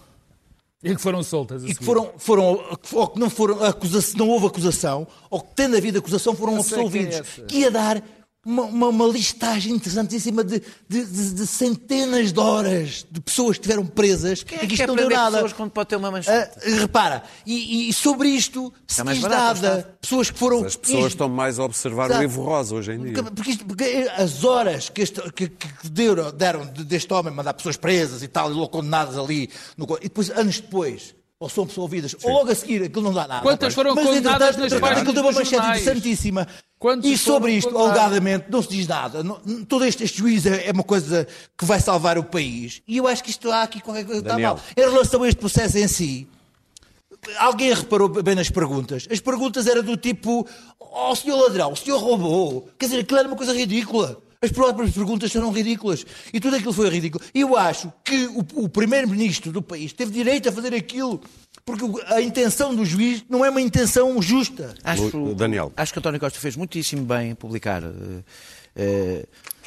E que foram soltas.
e que foram, foram, ou que não, foram não houve acusação, ou que tendo havido acusação foram
é
absolvidos.
esse.
que ia dar uma, uma, uma listagem interessantíssima de, de, de- de centenas de horas de pessoas que estiveram presas
Quem
e
é
que
que
isto
quer
não deu nada.
pessoas quando pode ter uma manchete?
Ah, repara, e, e sobre isto se
É
diz
barato,
nada. Pessoas que foram.
As pessoas estão mais a observar o
Exato.
livro rosa hoje em dia.
Porque, porque isto- porque as horas que, este, que, que deram, deram de- deste homem mandar pessoas presas e tal, e logo condenadas ali, no e depois, anos depois, ou são pessoas ouvidas, ou logo a seguir, aquilo não dá nada.
Quantas foram
Mas,
condenadas
entretanto,
nas
entretanto,
páginas
aquilo deu uma manchete interessantíssima.
Quantos
E sobre
foram
isto,
condenados?
alegadamente, não se diz nada. Não- todo este, este juiz é, é uma coisa que vai salvar o país. E eu acho que isto há aqui qualquer coisa que está mal. Em relação a este processo em si, Alguém reparou bem nas perguntas? As perguntas eram do tipo: Oh, senhor ladrão, o senhor roubou. Quer dizer, aquilo era uma coisa ridícula. As próprias perguntas eram ridículas. E tudo aquilo foi ridículo. E eu acho que o, o primeiro-ministro do país teve direito a fazer aquilo. Porque a intenção do juiz não é uma intenção justa.
Acho,
Daniel.
Acho que António Costa fez muitíssimo bem em publicar. eh, eh,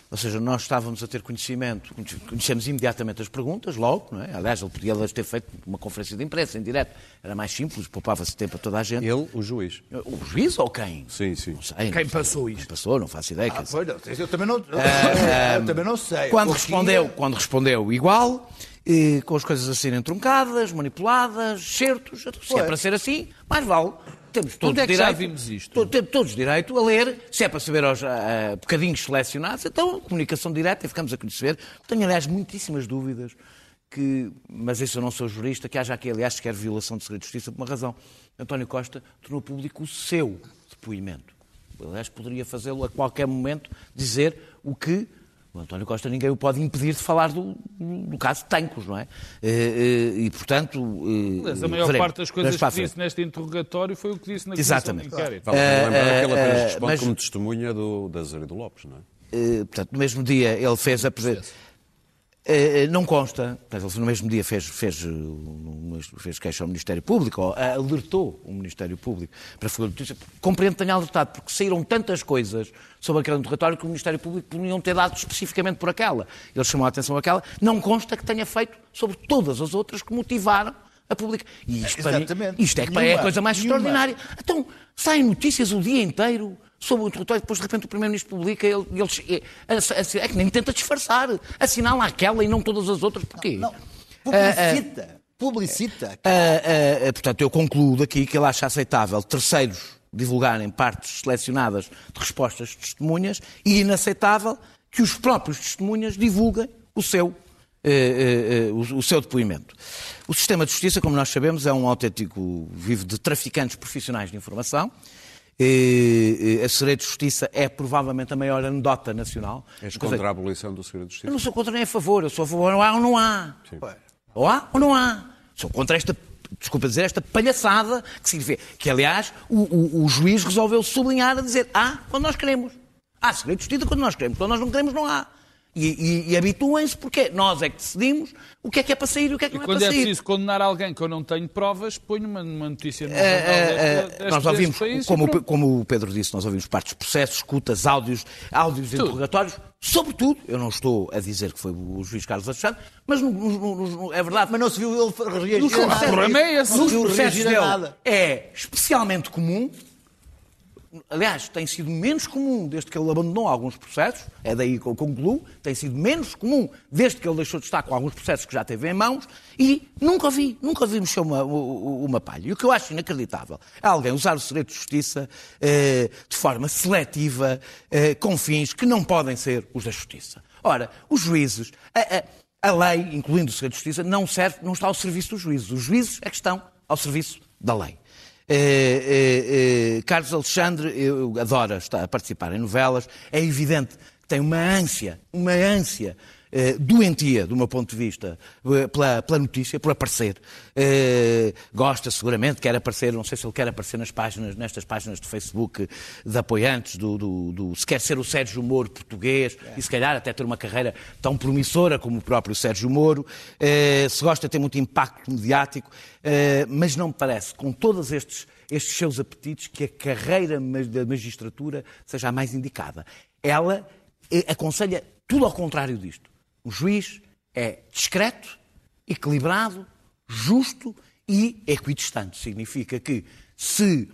ou seja, nós estávamos a ter conhecimento, conhecemos imediatamente as perguntas, logo, não é? Aliás, ele podia ter feito uma conferência de imprensa em direto. Era mais simples, poupava-se tempo a toda a gente.
Ele, o juiz.
O juiz ou quem?
Sim, sim.
Não sei.
Quem
não
passou
sei.
isto?
Quem passou, não faço ideia. dizer.
Pois não, eu também não, eu também não sei.
Quando
Eu
respondeu, quando respondeu igual, eh, com as coisas a serem truncadas, manipuladas, certos, se é para ser assim, mais vale. Temos todos
Onde é que já
direito,
vimos isto?
to- Temos todos direito a ler, se é para saber aos bocadinhos selecionados, então comunicação direta e ficamos a conhecer. Tenho, aliás, muitíssimas dúvidas que, mas isso eu não sou jurista, que haja aqui, aliás, sequer violação de segredo de justiça por uma razão. António Costa tornou público o seu depoimento. Aliás, poderia fazê-lo a qualquer momento, dizer o que o António Costa ninguém o pode impedir de falar do, do caso de Tancos, não é? Eh, eh, E, portanto... eh,
Mas a maior
veremos.
parte das coisas que disse neste interrogatório foi o que disse na Comissão
Exatamente.
de Inquérito.
Vale a pena lembrar que ele apenas
eh,
responde
mas-
como testemunha do, da Zé do Lopes, não é?
Eh, portanto, no mesmo dia ele fez a presen- Eh, não consta, ele no mesmo dia fez, fez, eh, fez queixa ao Ministério Público, ou eh, alertou o Ministério Público para a Folha de Notícias. Compreendo que tenha alertado, porque saíram tantas coisas sobre aquele interrogatório que o Ministério Público podiam ter dado especificamente por aquela. Ele chamou a atenção àquela. Não consta que tenha feito sobre todas as outras que motivaram a pública. E isto, para mim,
Exatamente.
isto é, que é a
Nenhuma.
coisa mais
Nenhuma.
extraordinária. Então, saem notícias o dia inteiro sobre o interrogatório, depois de repente o Primeiro-Ministro publica, ele, ele- é, é- é que nem tenta disfarçar, assinala aquela e não todas as outras, porquê?
Não, publicita. Publicita.
Ah, ah, ah, portanto, eu concluo daqui que ele acha aceitável terceiros divulgarem partes selecionadas de respostas de testemunhas e inaceitável que os próprios testemunhas divulguem o seu, eh, eh, eh, o, o seu depoimento. O sistema de justiça, como nós sabemos, é um autêntico vivo de traficantes profissionais de informação. A Segredo de Justiça é provavelmente a maior anedota nacional.
És
dizer,
contra a abolição do segredo de
eu
justiça?
não sou contra nem a favor, eu sou a favor, ou há ou não há. Ou há ou não há. Sou contra esta, desculpa dizer, esta palhaçada que significa que, aliás, o, o- o juiz resolveu sublinhar a dizer há quando nós queremos. Há segredo de justiça quando nós queremos. Quando nós não queremos, não há. E, e- e habituem-se porque nós é que decidimos o que é que é para sair e o que é que
E
não é
quando
para
é
sair.
preciso condenar alguém que eu não tenho provas, ponho uma, uma notícia no
Eh,
jornal deste- deste-
nós ouvimos,
país
como, como o Pedro disse, nós ouvimos partes de processos, escutas, áudios, áudios
Tudo.
interrogatórios, sobretudo, eu não estou a dizer que foi o juiz Carlos Alexandre, mas no- no- no- no- é verdade.
Mas não se viu ele reagir a nada.
o problema é esse.
Não
nos
se viu
processos dele
nada.
é especialmente comum. Aliás, tem sido menos comum desde que ele abandonou alguns processos, é daí que eu concluo, tem sido menos comum desde que ele deixou de estar com alguns processos que já teve em mãos e nunca vi, nunca vi mexer uma, uma palha. E o que eu acho inacreditável é alguém usar o segredo de justiça eh, de forma seletiva, eh, com fins que não podem ser os da justiça. Ora, os juízes, a, a- a lei, incluindo o segredo de justiça, não, serve, não está ao serviço dos juízes. Os juízes é que estão ao serviço da lei. Eh, eh, eh, Carlos Alexandre eu adora estar a participar em novelas. É evidente que tem uma ânsia, uma ânsia doentia, do meu ponto de vista, eh, pela, pela notícia, por aparecer. Eh, gosta seguramente, quer aparecer, não sei se ele quer aparecer nas páginas, nestas páginas de Facebook de apoiantes do, do, do- se quer ser o Sérgio Moro português e se calhar até ter uma carreira tão promissora como o próprio Sérgio Moro, eh, se gosta de ter muito impacto mediático, eh, mas não me parece, com todos estes, estes seus apetites, que a carreira da magistratura seja a mais indicada. Ela eh, aconselha tudo ao contrário disto. O juiz é discreto, equilibrado, justo e equidistante. Significa que se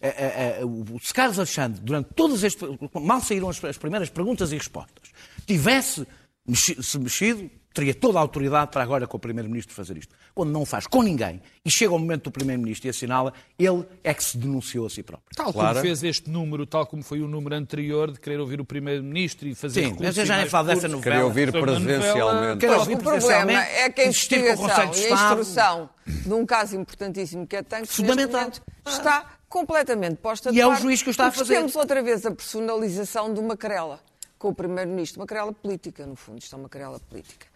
eh, eh, o se Carlos Alexandre, durante todas as. mal saíram as, as primeiras perguntas e respostas, tivesse se mexido, teria toda a autoridade para agora com o Primeiro-Ministro fazer isto. Quando não faz com ninguém e chega o momento do Primeiro-Ministro e assinala, ele é que se denunciou a si próprio.
Tal
Clara?
como fez este número, tal como foi o número anterior de querer ouvir o Primeiro-Ministro e fazer
Sim, mas eu já
e
nem falo dessa novela.
Queria ouvir presencialmente.
Ouvir
o problema é que a
o
investigação
de
e a instrução de um caso importantíssimo que é tanque
Fundamental.
está completamente posta
E
de
é o
parte,
juiz que o está a fazer.
temos outra vez a personalização de uma querela com o Primeiro-Ministro, uma querela política, no fundo, isto é uma querela política.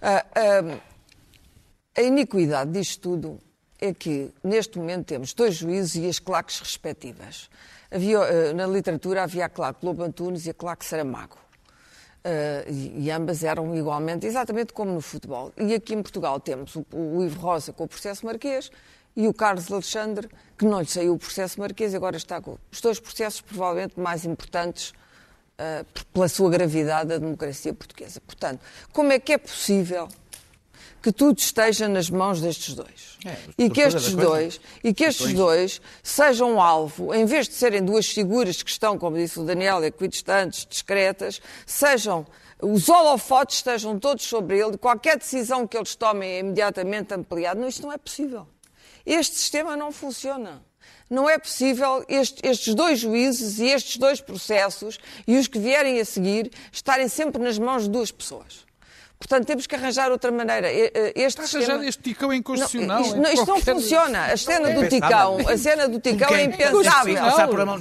Ah, ah, a iniquidade disto tudo é que, neste momento, temos dois juízes e as claques respectivas. Havia, eh, na literatura havia a claque Lobo Antunes e a claque Saramago. E, e ambas eram igualmente, exatamente como no futebol. E aqui em Portugal temos o, o Ivo Rosa com o processo marquês e o Carlos Alexandre, que não lhe saiu o processo marquês e agora está com os dois processos provavelmente mais importantes eh, pela sua gravidade da democracia portuguesa. Portanto, como é que é possível que tudo esteja nas mãos destes dois.
É, a
e que estes dois, e que estes dois sejam alvo, em vez de serem duas figuras que estão, como disse o Daniel, equidistantes, discretas, sejam os holofotes estejam todos sobre ele, qualquer decisão que eles tomem é imediatamente ampliada. Não, isto não é possível. Este sistema não funciona. Não é possível este- estes dois juízes e estes dois processos e os que vierem a seguir estarem sempre nas mãos de duas pessoas. Portanto, temos que arranjar outra maneira. E- e- Este
Está
sistema...
este ticão inconstitucional.
Não, isto, não, isto não funciona. A cena do
É
ticão, a cena do ticão é impensável.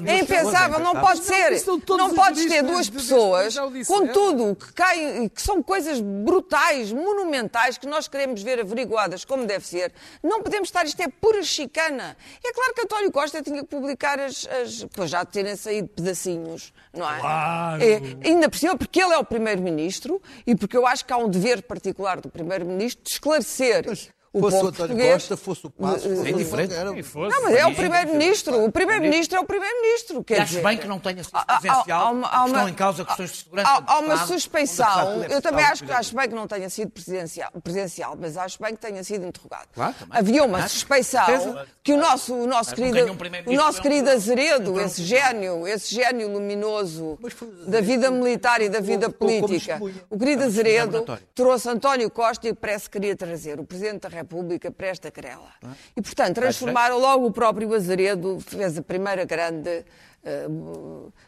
É impensável, não pode ser. Não podes ter duas pessoas com tudo que caem, que são coisas brutais, monumentais, que nós queremos ver averiguadas como deve ser. Não podemos estar, isto é pura chicana. É claro que António Costa tinha que publicar as. as pois já terem saído pedacinhos, não é?
Claro.
É, ainda por cima, porque ele é o Primeiro-Ministro e porque eu acho que há um dever particular do Primeiro-Ministro de esclarecer. O
fosse o António
português.
Costa, fosse o Passo, fosse
É diferente.
era-
fosse.
Não, mas é o Primeiro-Ministro. O Primeiro-Ministro é o Primeiro-Ministro. Quer
acho
dizer,
bem que não tenha sido
uma-
estão em causa questões de segurança
Há, uma suspeição. Eu também acho,
por
acho bem que não tenha sido presidencial, presencial, mas acho bem que tenha sido interrogado. Havia uma
Acho.
suspeição que o nosso, o nosso querido,
um
o nosso querido Azeredo,
um-
esse gênio, esse gênio luminoso da vida militar e da vida política, o querido Azeredo trouxe António Costa e parece que queria trazer o Presidente da República para esta querela. E, portanto, transformaram logo o próprio Azeredo, fez a primeira grande eh,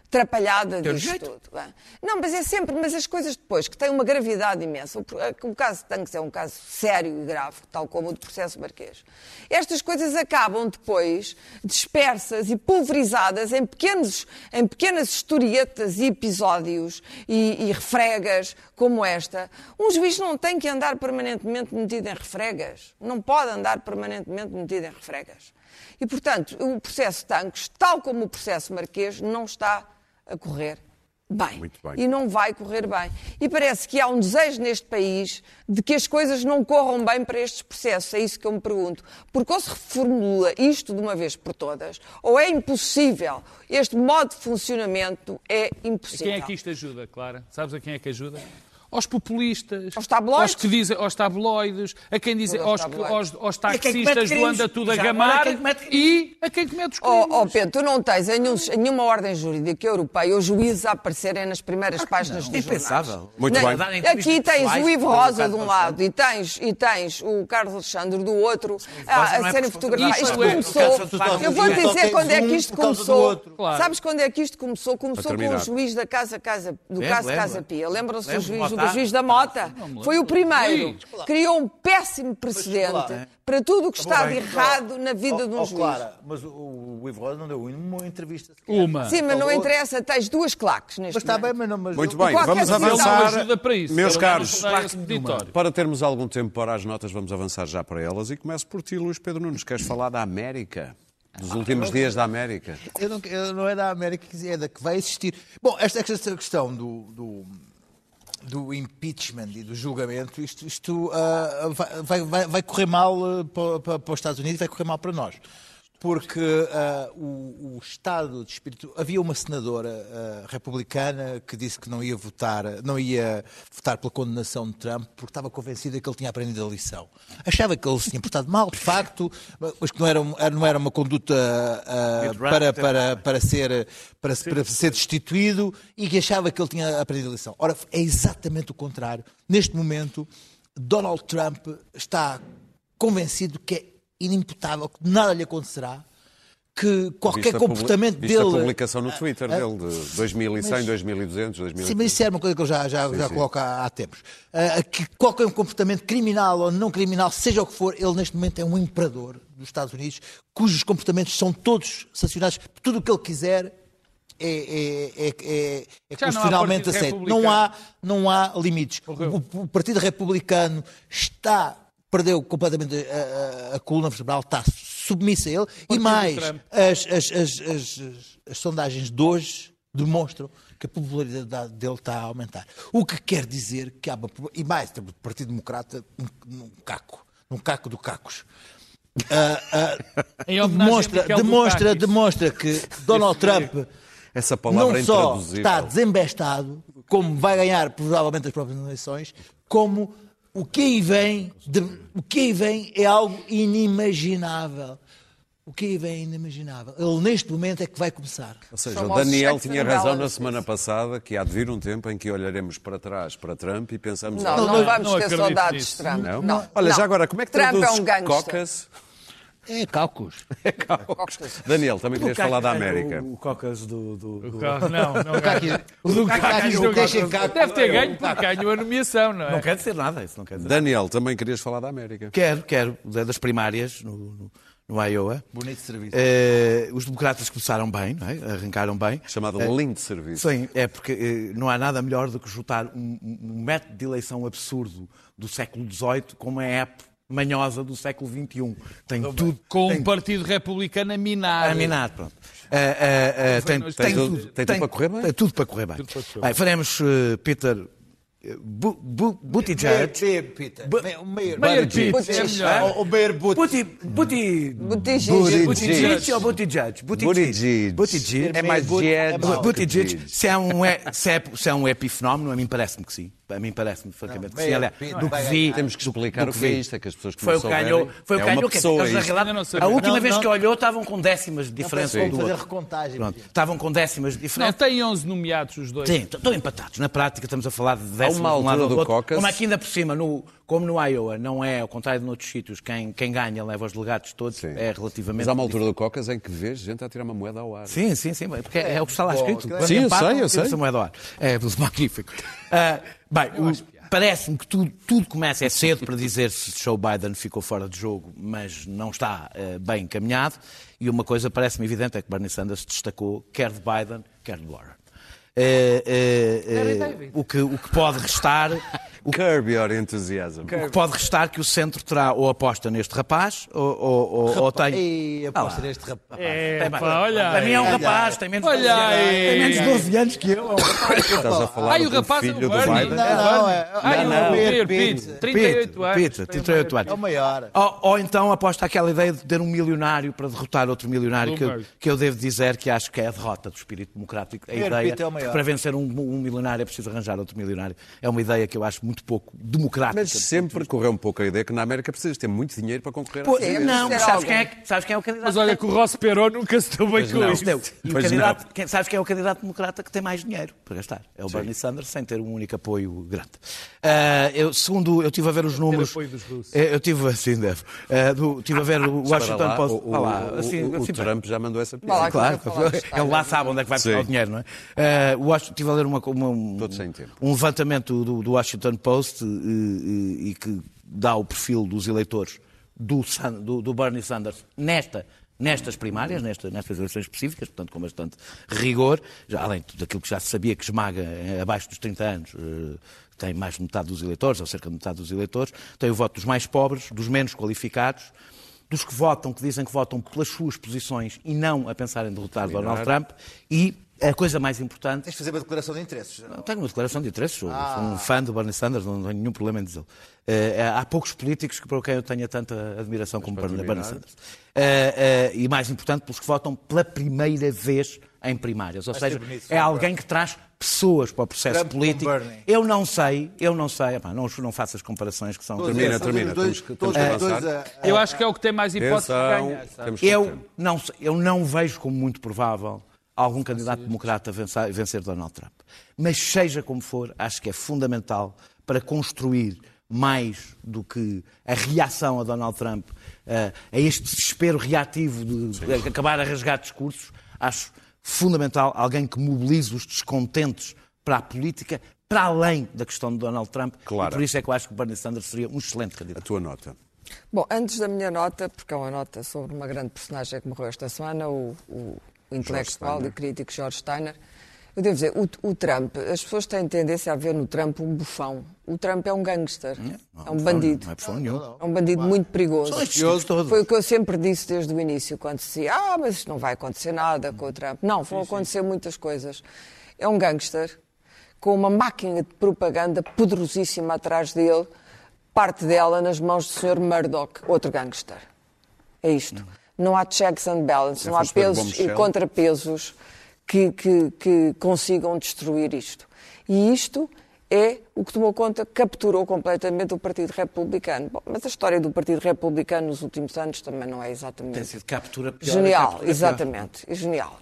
trapalhada disto
jeito.
tudo. bem. Não, mas é sempre, mas as coisas depois, que têm uma gravidade imensa. O, o caso de Tanques é um caso sério e grave, tal como o do processo Marquês. Estas coisas acabam depois dispersas e pulverizadas em, pequenos, em pequenas historietas e episódios e, e refregas como esta. Um juiz não tem que andar permanentemente metido em refregas. Não pode andar permanentemente metido em refregas. E, portanto, o processo Tanques, tal como o processo Marquês, não está a correr bem.
Muito bem.
E não vai correr bem. E parece que há um desejo neste país de que as coisas não corram bem para estes processos. É isso que eu me pergunto. Porque ou se reformula isto de uma vez por todas, ou é impossível. Este modo de funcionamento é impossível.
quem é que isto ajuda, Clara? Sabes a quem é que ajuda? Aos populistas,
Aos tabloides.
aos que dizem, aos tabloides, a quem dizem,
aos
aos, aos, taxistas do anda tudo a gamar e a quem comete os crimes.
Oh, oh, Pedro, tu não tens em, nenhum- nenhuma ordem jurídica europeia os juízes a aparecerem nas primeiras páginas
É
dos jornais.
impensável.
Muito
Na-
bem.
Aqui tens o Ivo Rosa de um lado e tens, e tens o Carlos Alexandre do outro a,
não
a
é
serem fotografados.
Isto é-
começou. Eu vou dizer quando é que isto começou.
Claro.
Sabes quando é que isto começou? Começou com o juiz da Casa, casa, do caso. Casa Pia. Lembram-se do juiz, do
Mota.
juiz da Mota? Foi o primeiro.
Sim.
Criou um péssimo precedente para tudo o que está de errado na vida de um juiz.
Clara, mas o, o Ivo Rosa não deu uma entrevista. sequer.
Uma.
Sim, mas não interessa, tens duas claques neste
Mas está bem, mas não. Mas
Muito bem,
qualquer
vamos avançar.
ajuda para isso.
Meus caros. Para termos algum tempo para as notas, vamos avançar já para elas e começo por ti, Luís Pedro Nunes. Queres falar da América? Dos últimos dias da América?
Eu não, eu não é da América, é da que vai existir. Bom, esta, esta questão do, do, do impeachment e do julgamento, isto, isto ah, vai, vai, vai correr mal ah, para, para, os Estados Unidos, vai correr mal para nós. Porque ah, o, o estado de espírito. Havia uma senadora ah, republicana que disse que não ia votar, não ia votar pela condenação de Trump porque estava convencida que ele tinha aprendido a lição. Achava que ele se tinha portado mal, de facto, mas que não era, não era uma conduta ah, para, para, para, ser, para, para ser destituído e que achava que ele tinha aprendido a lição. Ora, é exatamente o contrário. Neste momento, Donald Trump está convencido que é inimputável, que nada lhe acontecerá, que qualquer
a publi-
comportamento
viste a
dele.
publicação no Twitter
Ah,
dele de 2100,
mas-
2200,
Sim, mas
2000.
isso era uma coisa que eu já, já, já
sim.
coloco há, há tempos. Ah, que qualquer comportamento criminal ou não criminal, seja o que for, ele neste momento é um imperador dos Estados Unidos, cujos comportamentos são todos sancionados por tudo o que ele quiser. É, é, é, é, é
Já
constitucionalmente aceito. Não há, não há limites. O, o Partido Republicano está, perdeu completamente a, a- a coluna vertebral, está submissa a ele. E mais, as, as, as, as, as- as sondagens de hoje demonstram que a popularidade dele está a aumentar. O que quer dizer que há uma. E mais, temos o Partido Democrata num, num caco. Num caco do cacos.
Homenagem a
demonstra, demonstra, demonstra que Donald Trump
Essa palavra é
não só
intraduzível.
está desembestado, como vai ganhar provavelmente as próximas eleições, como o que aí vem, de- o que aí vem é algo inimaginável. O que aí vem é inimaginável. Ele neste momento é que vai começar.
Ou seja,
São
o Daniel tinha
and
razão na
balances.
semana passada que há de vir um tempo em que olharemos para trás para Trump e pensamos...
Não,
"Ah,
não,
não,
vamos
não
ter saudades de Trump.
Não? Olha, já agora, como é que
Trump
traduzes
é um gangster.
caucus?
É cálculos.
Caucus.
Daniel, também querias falar da América.
O, o Caucas do. do, do-
Não, não.
O do deixa
ganhou.
cá-
Deve ter ganho porque ganhou a nomeação, não é?
Não quer dizer nada, isso não quer dizer
Daniel, também querias falar da América.
Quero, quero. Da- Das primárias no, no, no Iowa.
Bonito serviço.
Eh, os democratas começaram bem, não é? arrancaram bem.
Chamado lindo serviço.
Sim, é porque eh, não há nada melhor do que juntar um, um- um método de eleição absurdo do século XVIII com uma app manhosa do século XXI. Tem tudo.
Com
tem
um partido republicano a minar.
a minar, pronto. Eh, eh, eh, tem,
Tem
tem
tudo-
tudo,
tem tudo para correr bem?
Tem tudo para correr bem.
para correr
Bem, faremos eh, Peter Buti bu, Buttigieg...
Meir Peter. Meir Meir
Buti ou Buttigieg?
buti
Buttigieg.
É mais
Buttigieg.
Se é um, se é, se é um epifenómeno, a mim parece-me que sim. A mim parece-me, francamente, que sim.
olha,
do que vi...
Temos que explicar o que é isto, é que as pessoas
Foi o é que ganhou. Foi o ganhou. A última vez que olhou, estavam com décimas de diferença
fazer recontagem.
Estavam com décimas de diferença.
Não, tem 11 nomeados os dois.
Sim, estão empatados. Na prática, estamos a falar de 10 Há uma
altura do Caucus...
Como aqui ainda por cima, no, como no Iowa, não é, ao contrário de noutros sítios, quem, quem ganha leva os delegados todos,
sim.
é relativamente...
Mas há uma altura do Caucus em que vês gente a tirar uma moeda ao ar.
Sim, sim, sim, porque é, é o que está lá escrito.
Sim, eu sei, eu sei.
Essa moeda ao ar. É magnífico. Uh, bem, o parece-me que tudo, tudo, começa, é cedo para dizer se Joe Biden ficou fora de jogo, mas não está uh, bem encaminhado. E uma coisa parece-me evidente é que Bernie Sanders destacou quer de Biden, quer de Warren.
David.
o, que, o que pode restar o
Curb your enthusiasm.
o que pode restar que o centro terá ou aposta neste rapaz ou, ou, ou, ou tem.
Ei,
Ah
aposta neste rapaz.
É,
Tem-
pá, olha
Para mim é um rapaz, tem menos,
Olha
12 anos, tem menos de 12 anos que eu. é um rapaz.
Estás a falar
Ai, o rapaz é o
filho do. Biden?
Não, não, é.
Ai,
não,
o
não,
Meir
Pitt.
Pitt, 38 anos.
Pizza, 38
É o
anos.
maior.
Ou, ou então aposta aquela ideia de ter um milionário para derrotar outro milionário, que eu, que eu devo dizer que acho que é a derrota do espírito democrático. A ideia
é o maior.
Que para vencer um, um milionário é preciso arranjar outro milionário. É uma ideia que eu acho muito pouco democrática.
Mas sempre correu um pouco a ideia que na América precisas ter muito dinheiro para concorrer
Pô,
presidencia.
não, mas sabes quem, é, sabes quem é o candidato?
Mas olha que o Ross Perot nunca se deu bem com
não.
isso.
Não. E o
Pois
candidato, quem, sabes quem é o candidato democrata que tem mais dinheiro para gastar? É o Bernie Sanders, sem ter um único apoio grande. Ah, eu, segundo, eu estive a ver os números.
apoio dos russos.
Eh, Eu tive, assim, deve. Ah, do- tive a ver o Washington
lá,
Post.
o,
lá,
o-
assim,
o- o
assim,
Trump já mandou essa piada.
Claro, ele lá sabe onde é que vai
Sim.
buscar o dinheiro, não é? O Washington, estive a ler uma, uma- um, um levantamento do, do Washington Post e que dá o perfil dos eleitores do, do, do Bernie Sanders nesta, nestas primárias, nesta, nestas eleições específicas, portanto com bastante rigor, já, além daquilo que já se sabia que esmaga eh, abaixo dos 30 anos, eh, tem mais de metade dos eleitores, ou cerca de metade dos eleitores, tem o voto dos mais pobres, dos menos qualificados, dos que votam, que dizem que votam pelas suas posições e não a pensar em derrotar Donald Trump. E a coisa mais importante.
Tens de fazer uma declaração de interesses.
Não tenho uma declaração de interesses, sou, sou um fã do Bernie Sanders, não tenho nenhum problema em dizê-lo. Eh, há poucos políticos que, para quem eu tenha tanta admiração como Bernie, Bernie Sanders. Eh, eh, e mais importante, pelos que votam pela primeira vez em primárias. Ou
Vai
seja,
bonito,
é alguém que traz pessoas para o processo
Trump
político. Eu não sei, eu não sei, epá, não, não faço as comparações que são.
Termina, termina,
dois-
temos que- temos que
dois a-
Eu acho que é o que tem mais hipótese de ganhar.
Eu não, eu não vejo como muito provável algum candidato democrata vencer, vencer Donald Trump. Mas seja como for, acho que é fundamental para construir mais do que a reação a Donald Trump, eh, a este desespero reativo de, de acabar a rasgar discursos, acho fundamental alguém que mobilize os descontentes para a política, para além da questão de Donald Trump.
Claro.
E por isso é que eu acho que o Bernie Sanders seria um excelente
A
candidato.
tua nota.
Bom, antes da minha nota, porque é uma nota sobre uma grande personagem que morreu esta semana, o, o intelectual e crítico George Steiner, eu devo dizer, o, o Trump, as pessoas têm tendência a ver no Trump um bufão. O Trump é um gangster, é um bandido.
Não é bufão nenhum.
É um bandido muito perigoso. Foi o que eu sempre disse desde o início, quando se dizia, ah, mas não vai acontecer nada com o Trump. Não, vão acontecer muitas coisas. É um gangster com uma máquina de propaganda poderosíssima atrás dele, parte dela nas mãos do Sr. Murdoch, outro gangster. É isto. Não há checks and balances, não há pesos e contrapesos que, que, que consigam destruir isto. E isto é o que tomou conta, capturou completamente o Partido Republicano. Bom, mas a história do Partido Republicano nos últimos anos também não é
Tem
exatamente
sido captura pior,
genial,
captura pior.
exatamente, é genial.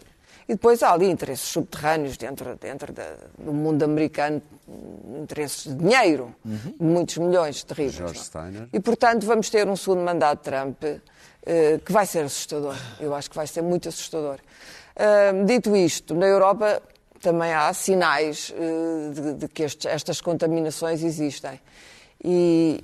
E depois há ali interesses subterrâneos dentro, dentro da- do mundo americano, interesses de dinheiro, de muitos milhões terríveis.
George
é?
Steiner.
E, portanto, vamos ter um segundo mandato de Trump eh, que vai ser assustador. Eu acho que vai ser muito assustador. Ah, dito isto, na Europa também há sinais eh, de, de que estes- estas contaminações existem. E,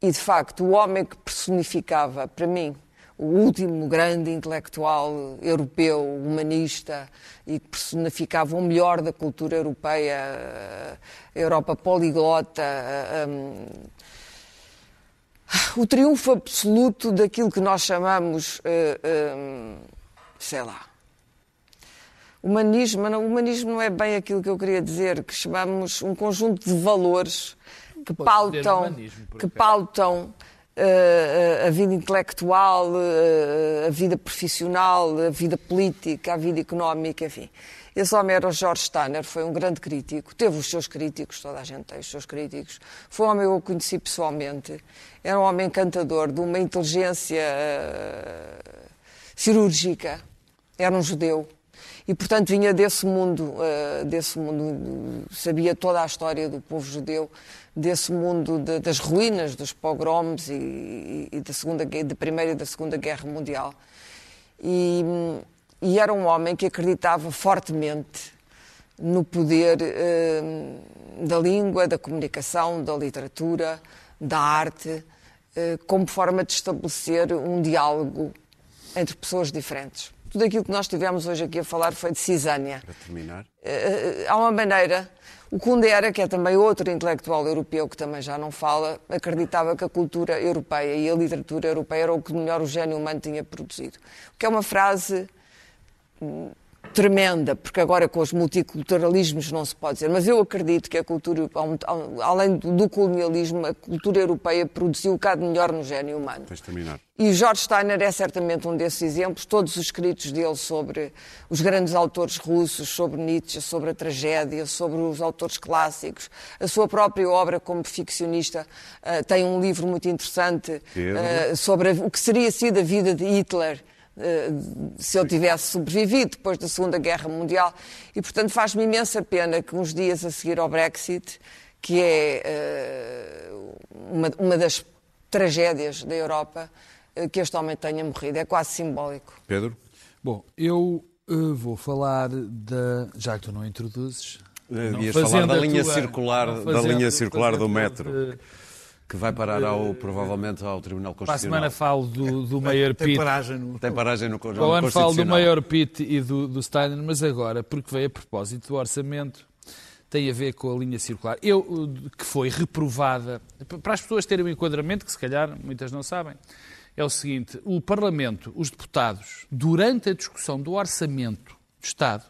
e, de facto, o homem que personificava, para mim, o último grande intelectual europeu, humanista, e que personificava o melhor da cultura europeia, a Europa poliglota, a- a- o triunfo absoluto daquilo que nós chamamos, eh, eh, sei lá, humanismo, não, humanismo não é bem aquilo que eu queria dizer, que chamamos um conjunto de valores que pautam, que pautam eh, a vida intelectual, eh, a vida profissional, a vida política, a vida económica, enfim. Esse homem era o George Steiner, foi um grande crítico, teve os seus críticos, toda a gente tem os seus críticos. Foi um homem que eu conheci pessoalmente, era um homem encantador, de uma inteligência eh, cirúrgica, era um judeu. E, portanto, vinha desse mundo, eh, desse mundo, sabia toda a história do povo judeu, desse mundo de- das ruínas, dos pogroms e, e- da, segunda, da Primeira e da Segunda Guerra Mundial. E, e era um homem que acreditava fortemente no poder eh, da língua, da comunicação, da literatura, da arte, eh, como forma de estabelecer um diálogo entre pessoas diferentes. Tudo aquilo que nós tivemos hoje aqui a falar foi de cisânia.
Para terminar.
Eh, há uma maneira. O Kundera, que é também outro intelectual europeu que também já não fala, acreditava que a cultura europeia e a literatura europeia era o que melhor o gênio humano tinha produzido. O que é uma frase hum, tremenda, porque agora com os multiculturalismos não se pode dizer, mas eu acredito que a cultura, além do colonialismo, a cultura europeia produziu o bocado melhor no gênio humano.
Tens de terminar.
E George Steiner é certamente um desses exemplos. Todos os escritos dele sobre os grandes autores russos, sobre Nietzsche, sobre a tragédia, sobre os autores clássicos, a sua própria obra como ficcionista. eh, tem um livro muito interessante eh, sobre o que seria sido a vida de Hitler. Eh, se ele tivesse sobrevivido depois da Segunda Guerra Mundial. E, portanto, faz-me imensa pena que uns dias a seguir ao Brexit, que é eh, uma, uma das tragédias da Europa, eh, que este homem tenha morrido. É quase simbólico.
Pedro?
Bom, eu vou falar da. Já que tu não introduzes. Não
ias falar da linha
tua-
circular- da linha circular do metro.
de-
Que vai parar ao, provavelmente ao Tribunal
Para a
Constitucional.
semana falo do, do Mayor
Tem
Pitt.
paragem no...
Tem paragem no
Para o
Tribunal
ano falo do
Constitucional.
Mayor Pitt e do, do Steiner, mas agora, porque veio a propósito do orçamento, tem a ver com a linha circular. Eu, que foi reprovada, para as pessoas terem um enquadramento, que se calhar muitas não sabem, é o seguinte: o Parlamento, os deputados, durante a discussão do orçamento do Estado,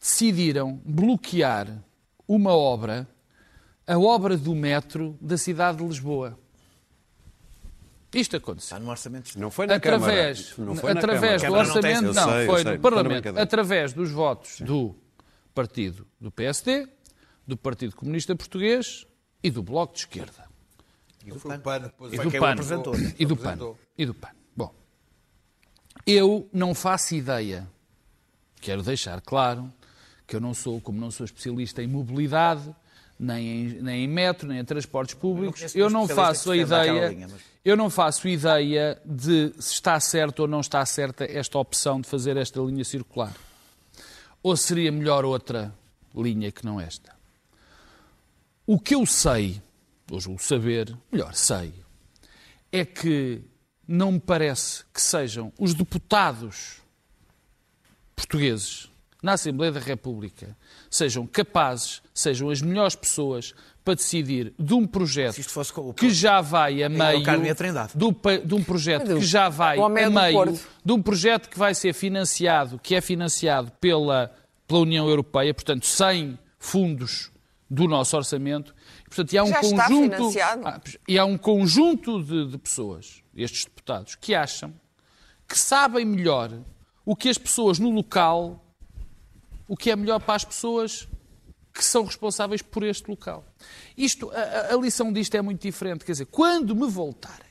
decidiram bloquear uma obra, a obra do metro da cidade de Lisboa. Isto aconteceu.
Está no orçamento.
Não foi na
através,
Câmara. Não foi na
através do
Câmara.
Câmara não tem-
orçamento, não,
sei,
foi
sei,
no Parlamento, através dos votos do partido do PSD, do Partido Comunista Português e do Bloco de Esquerda.
Foi o PAN, depois
E
foi
do PAN.
apresentou.
E do PAN. E do PAN. Bom, eu não faço ideia, quero deixar claro, que eu não sou, como não sou especialista em mobilidade, nem em, nem em metro, nem em transportes públicos, eu não
especialista
faço a ideia,
linha, mas-
eu não faço ideia de se está certo ou não está certa esta opção de fazer esta linha circular. Ou seria melhor outra linha que não esta? O que eu sei, ou julgo saber, melhor sei, é que não me parece que sejam os deputados portugueses na Assembleia da República sejam capazes, sejam as melhores pessoas para decidir de um projeto
Se isto fosse com o
que já vai a
era o
meio
Carme a Trindade.
do de um projeto que já vai
é
a meio de um projeto que vai ser financiado, que é financiado pela, pela União Europeia, portanto, sem fundos do nosso orçamento. E, portanto, e há um
Já
conjunto. Ah, e há um conjunto de, de pessoas, estes deputados, que acham que sabem melhor o que as pessoas no local, o que é melhor para as pessoas que são responsáveis por este local. Isto, a, a- lição disto é muito diferente. Quer dizer, quando me voltarem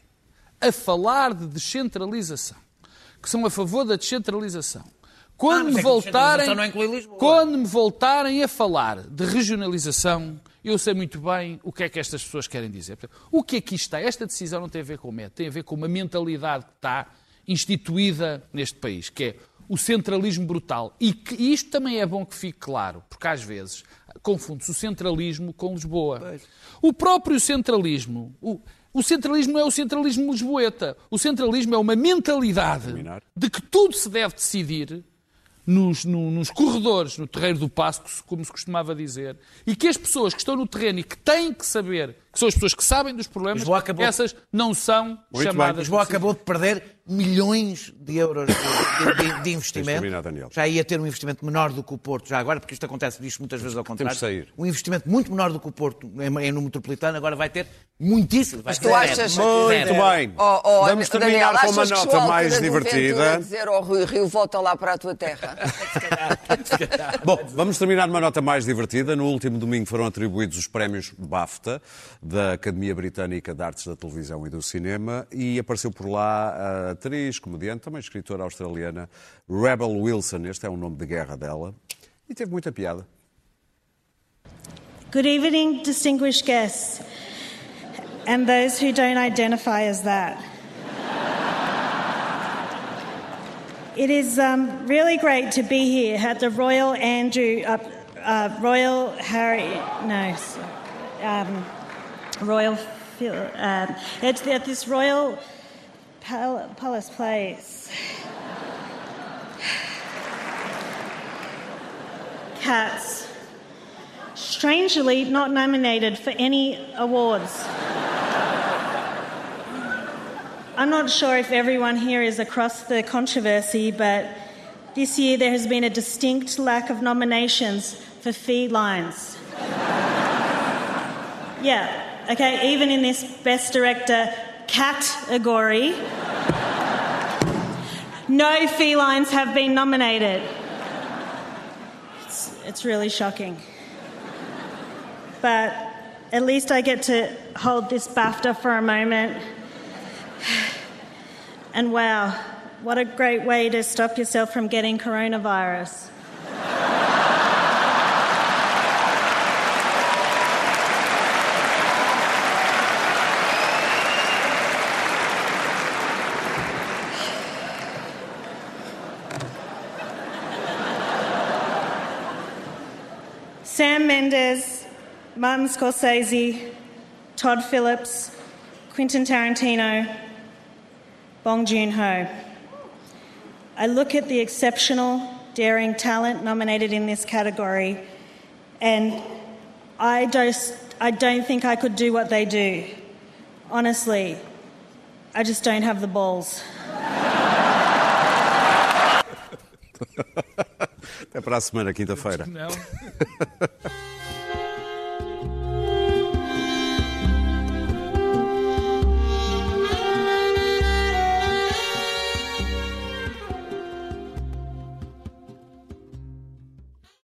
a falar de descentralização, que são a favor da descentralização, quando
Ah,
me
é
voltarem, quando me voltarem a falar de regionalização, eu sei muito bem o que é que estas pessoas querem dizer. O que aqui está, esta decisão não tem a ver com o método, tem a ver com uma mentalidade que está instituída neste país, que é o centralismo brutal. E, que, e isto também é bom que fique claro, porque às vezes confunde-se o centralismo com Lisboa. O próprio centralismo, o, o centralismo não é o centralismo lisboeta. O centralismo é uma mentalidade de que tudo se deve decidir nos, no- nos corredores, no terreiro do passo, como se costumava dizer, e que as pessoas que estão no terreno e que têm que saber, que são as pessoas que sabem dos problemas,
acabou-
essas não são
Muito
chamadas...
bem.
Lisboa acabou de perder milhões de euros de, de- de- investimento.
terminar, Daniel.
Já ia ter um investimento menor do que o Porto, já agora, porque isto acontece disto muitas vezes ao contrário.
que sair.
Um investimento muito menor do que o Porto em, em no metropolitano, agora vai ter muitíssimo. Vai
Mas tu
zero.
achas-
Muito
Zero.
bem.
Oh, oh,
Vamos
Daniel,
terminar com uma nota mais divertida.
Dizer ao Rui Rio, volta lá para a tua terra.
Bom, vamos terminar numa nota mais divertida. No último domingo foram atribuídos os prémios BAFTA da Academia Britânica de Artes da Televisão e do Cinema e apareceu por lá a atriz, comediante, também escritora australiana Rebel Wilson. Este é o nome de guerra dela e teve muita piada.
Good evening, distinguished guests, and those who don't identify as that. It is um, really great to be here at the Royal Andrew, uh, uh, Royal Harry, no, um, Royal, um, at, at this Royal Pal- Palace Place. Cats strangely not nominated for any awards. I'm not sure if everyone here is across the controversy, but this year there has been a distinct lack of nominations for felines. yeah, okay, even in this Best Director category, no felines have been nominated. It's, it's really shocking but at least I get to hold this BAFTA for a moment. And wow, what a great way to stop yourself from getting coronavirus. Sam Mendes, Martin Scorsese, Todd Phillips, Quentin Tarantino, Bong Joon Ho. I look at the exceptional, daring talent nominated in this category, and I don't, I don't think I could do what they do. Honestly, I just don't have the balls.
Até para a semana, quinta-feira.
Não.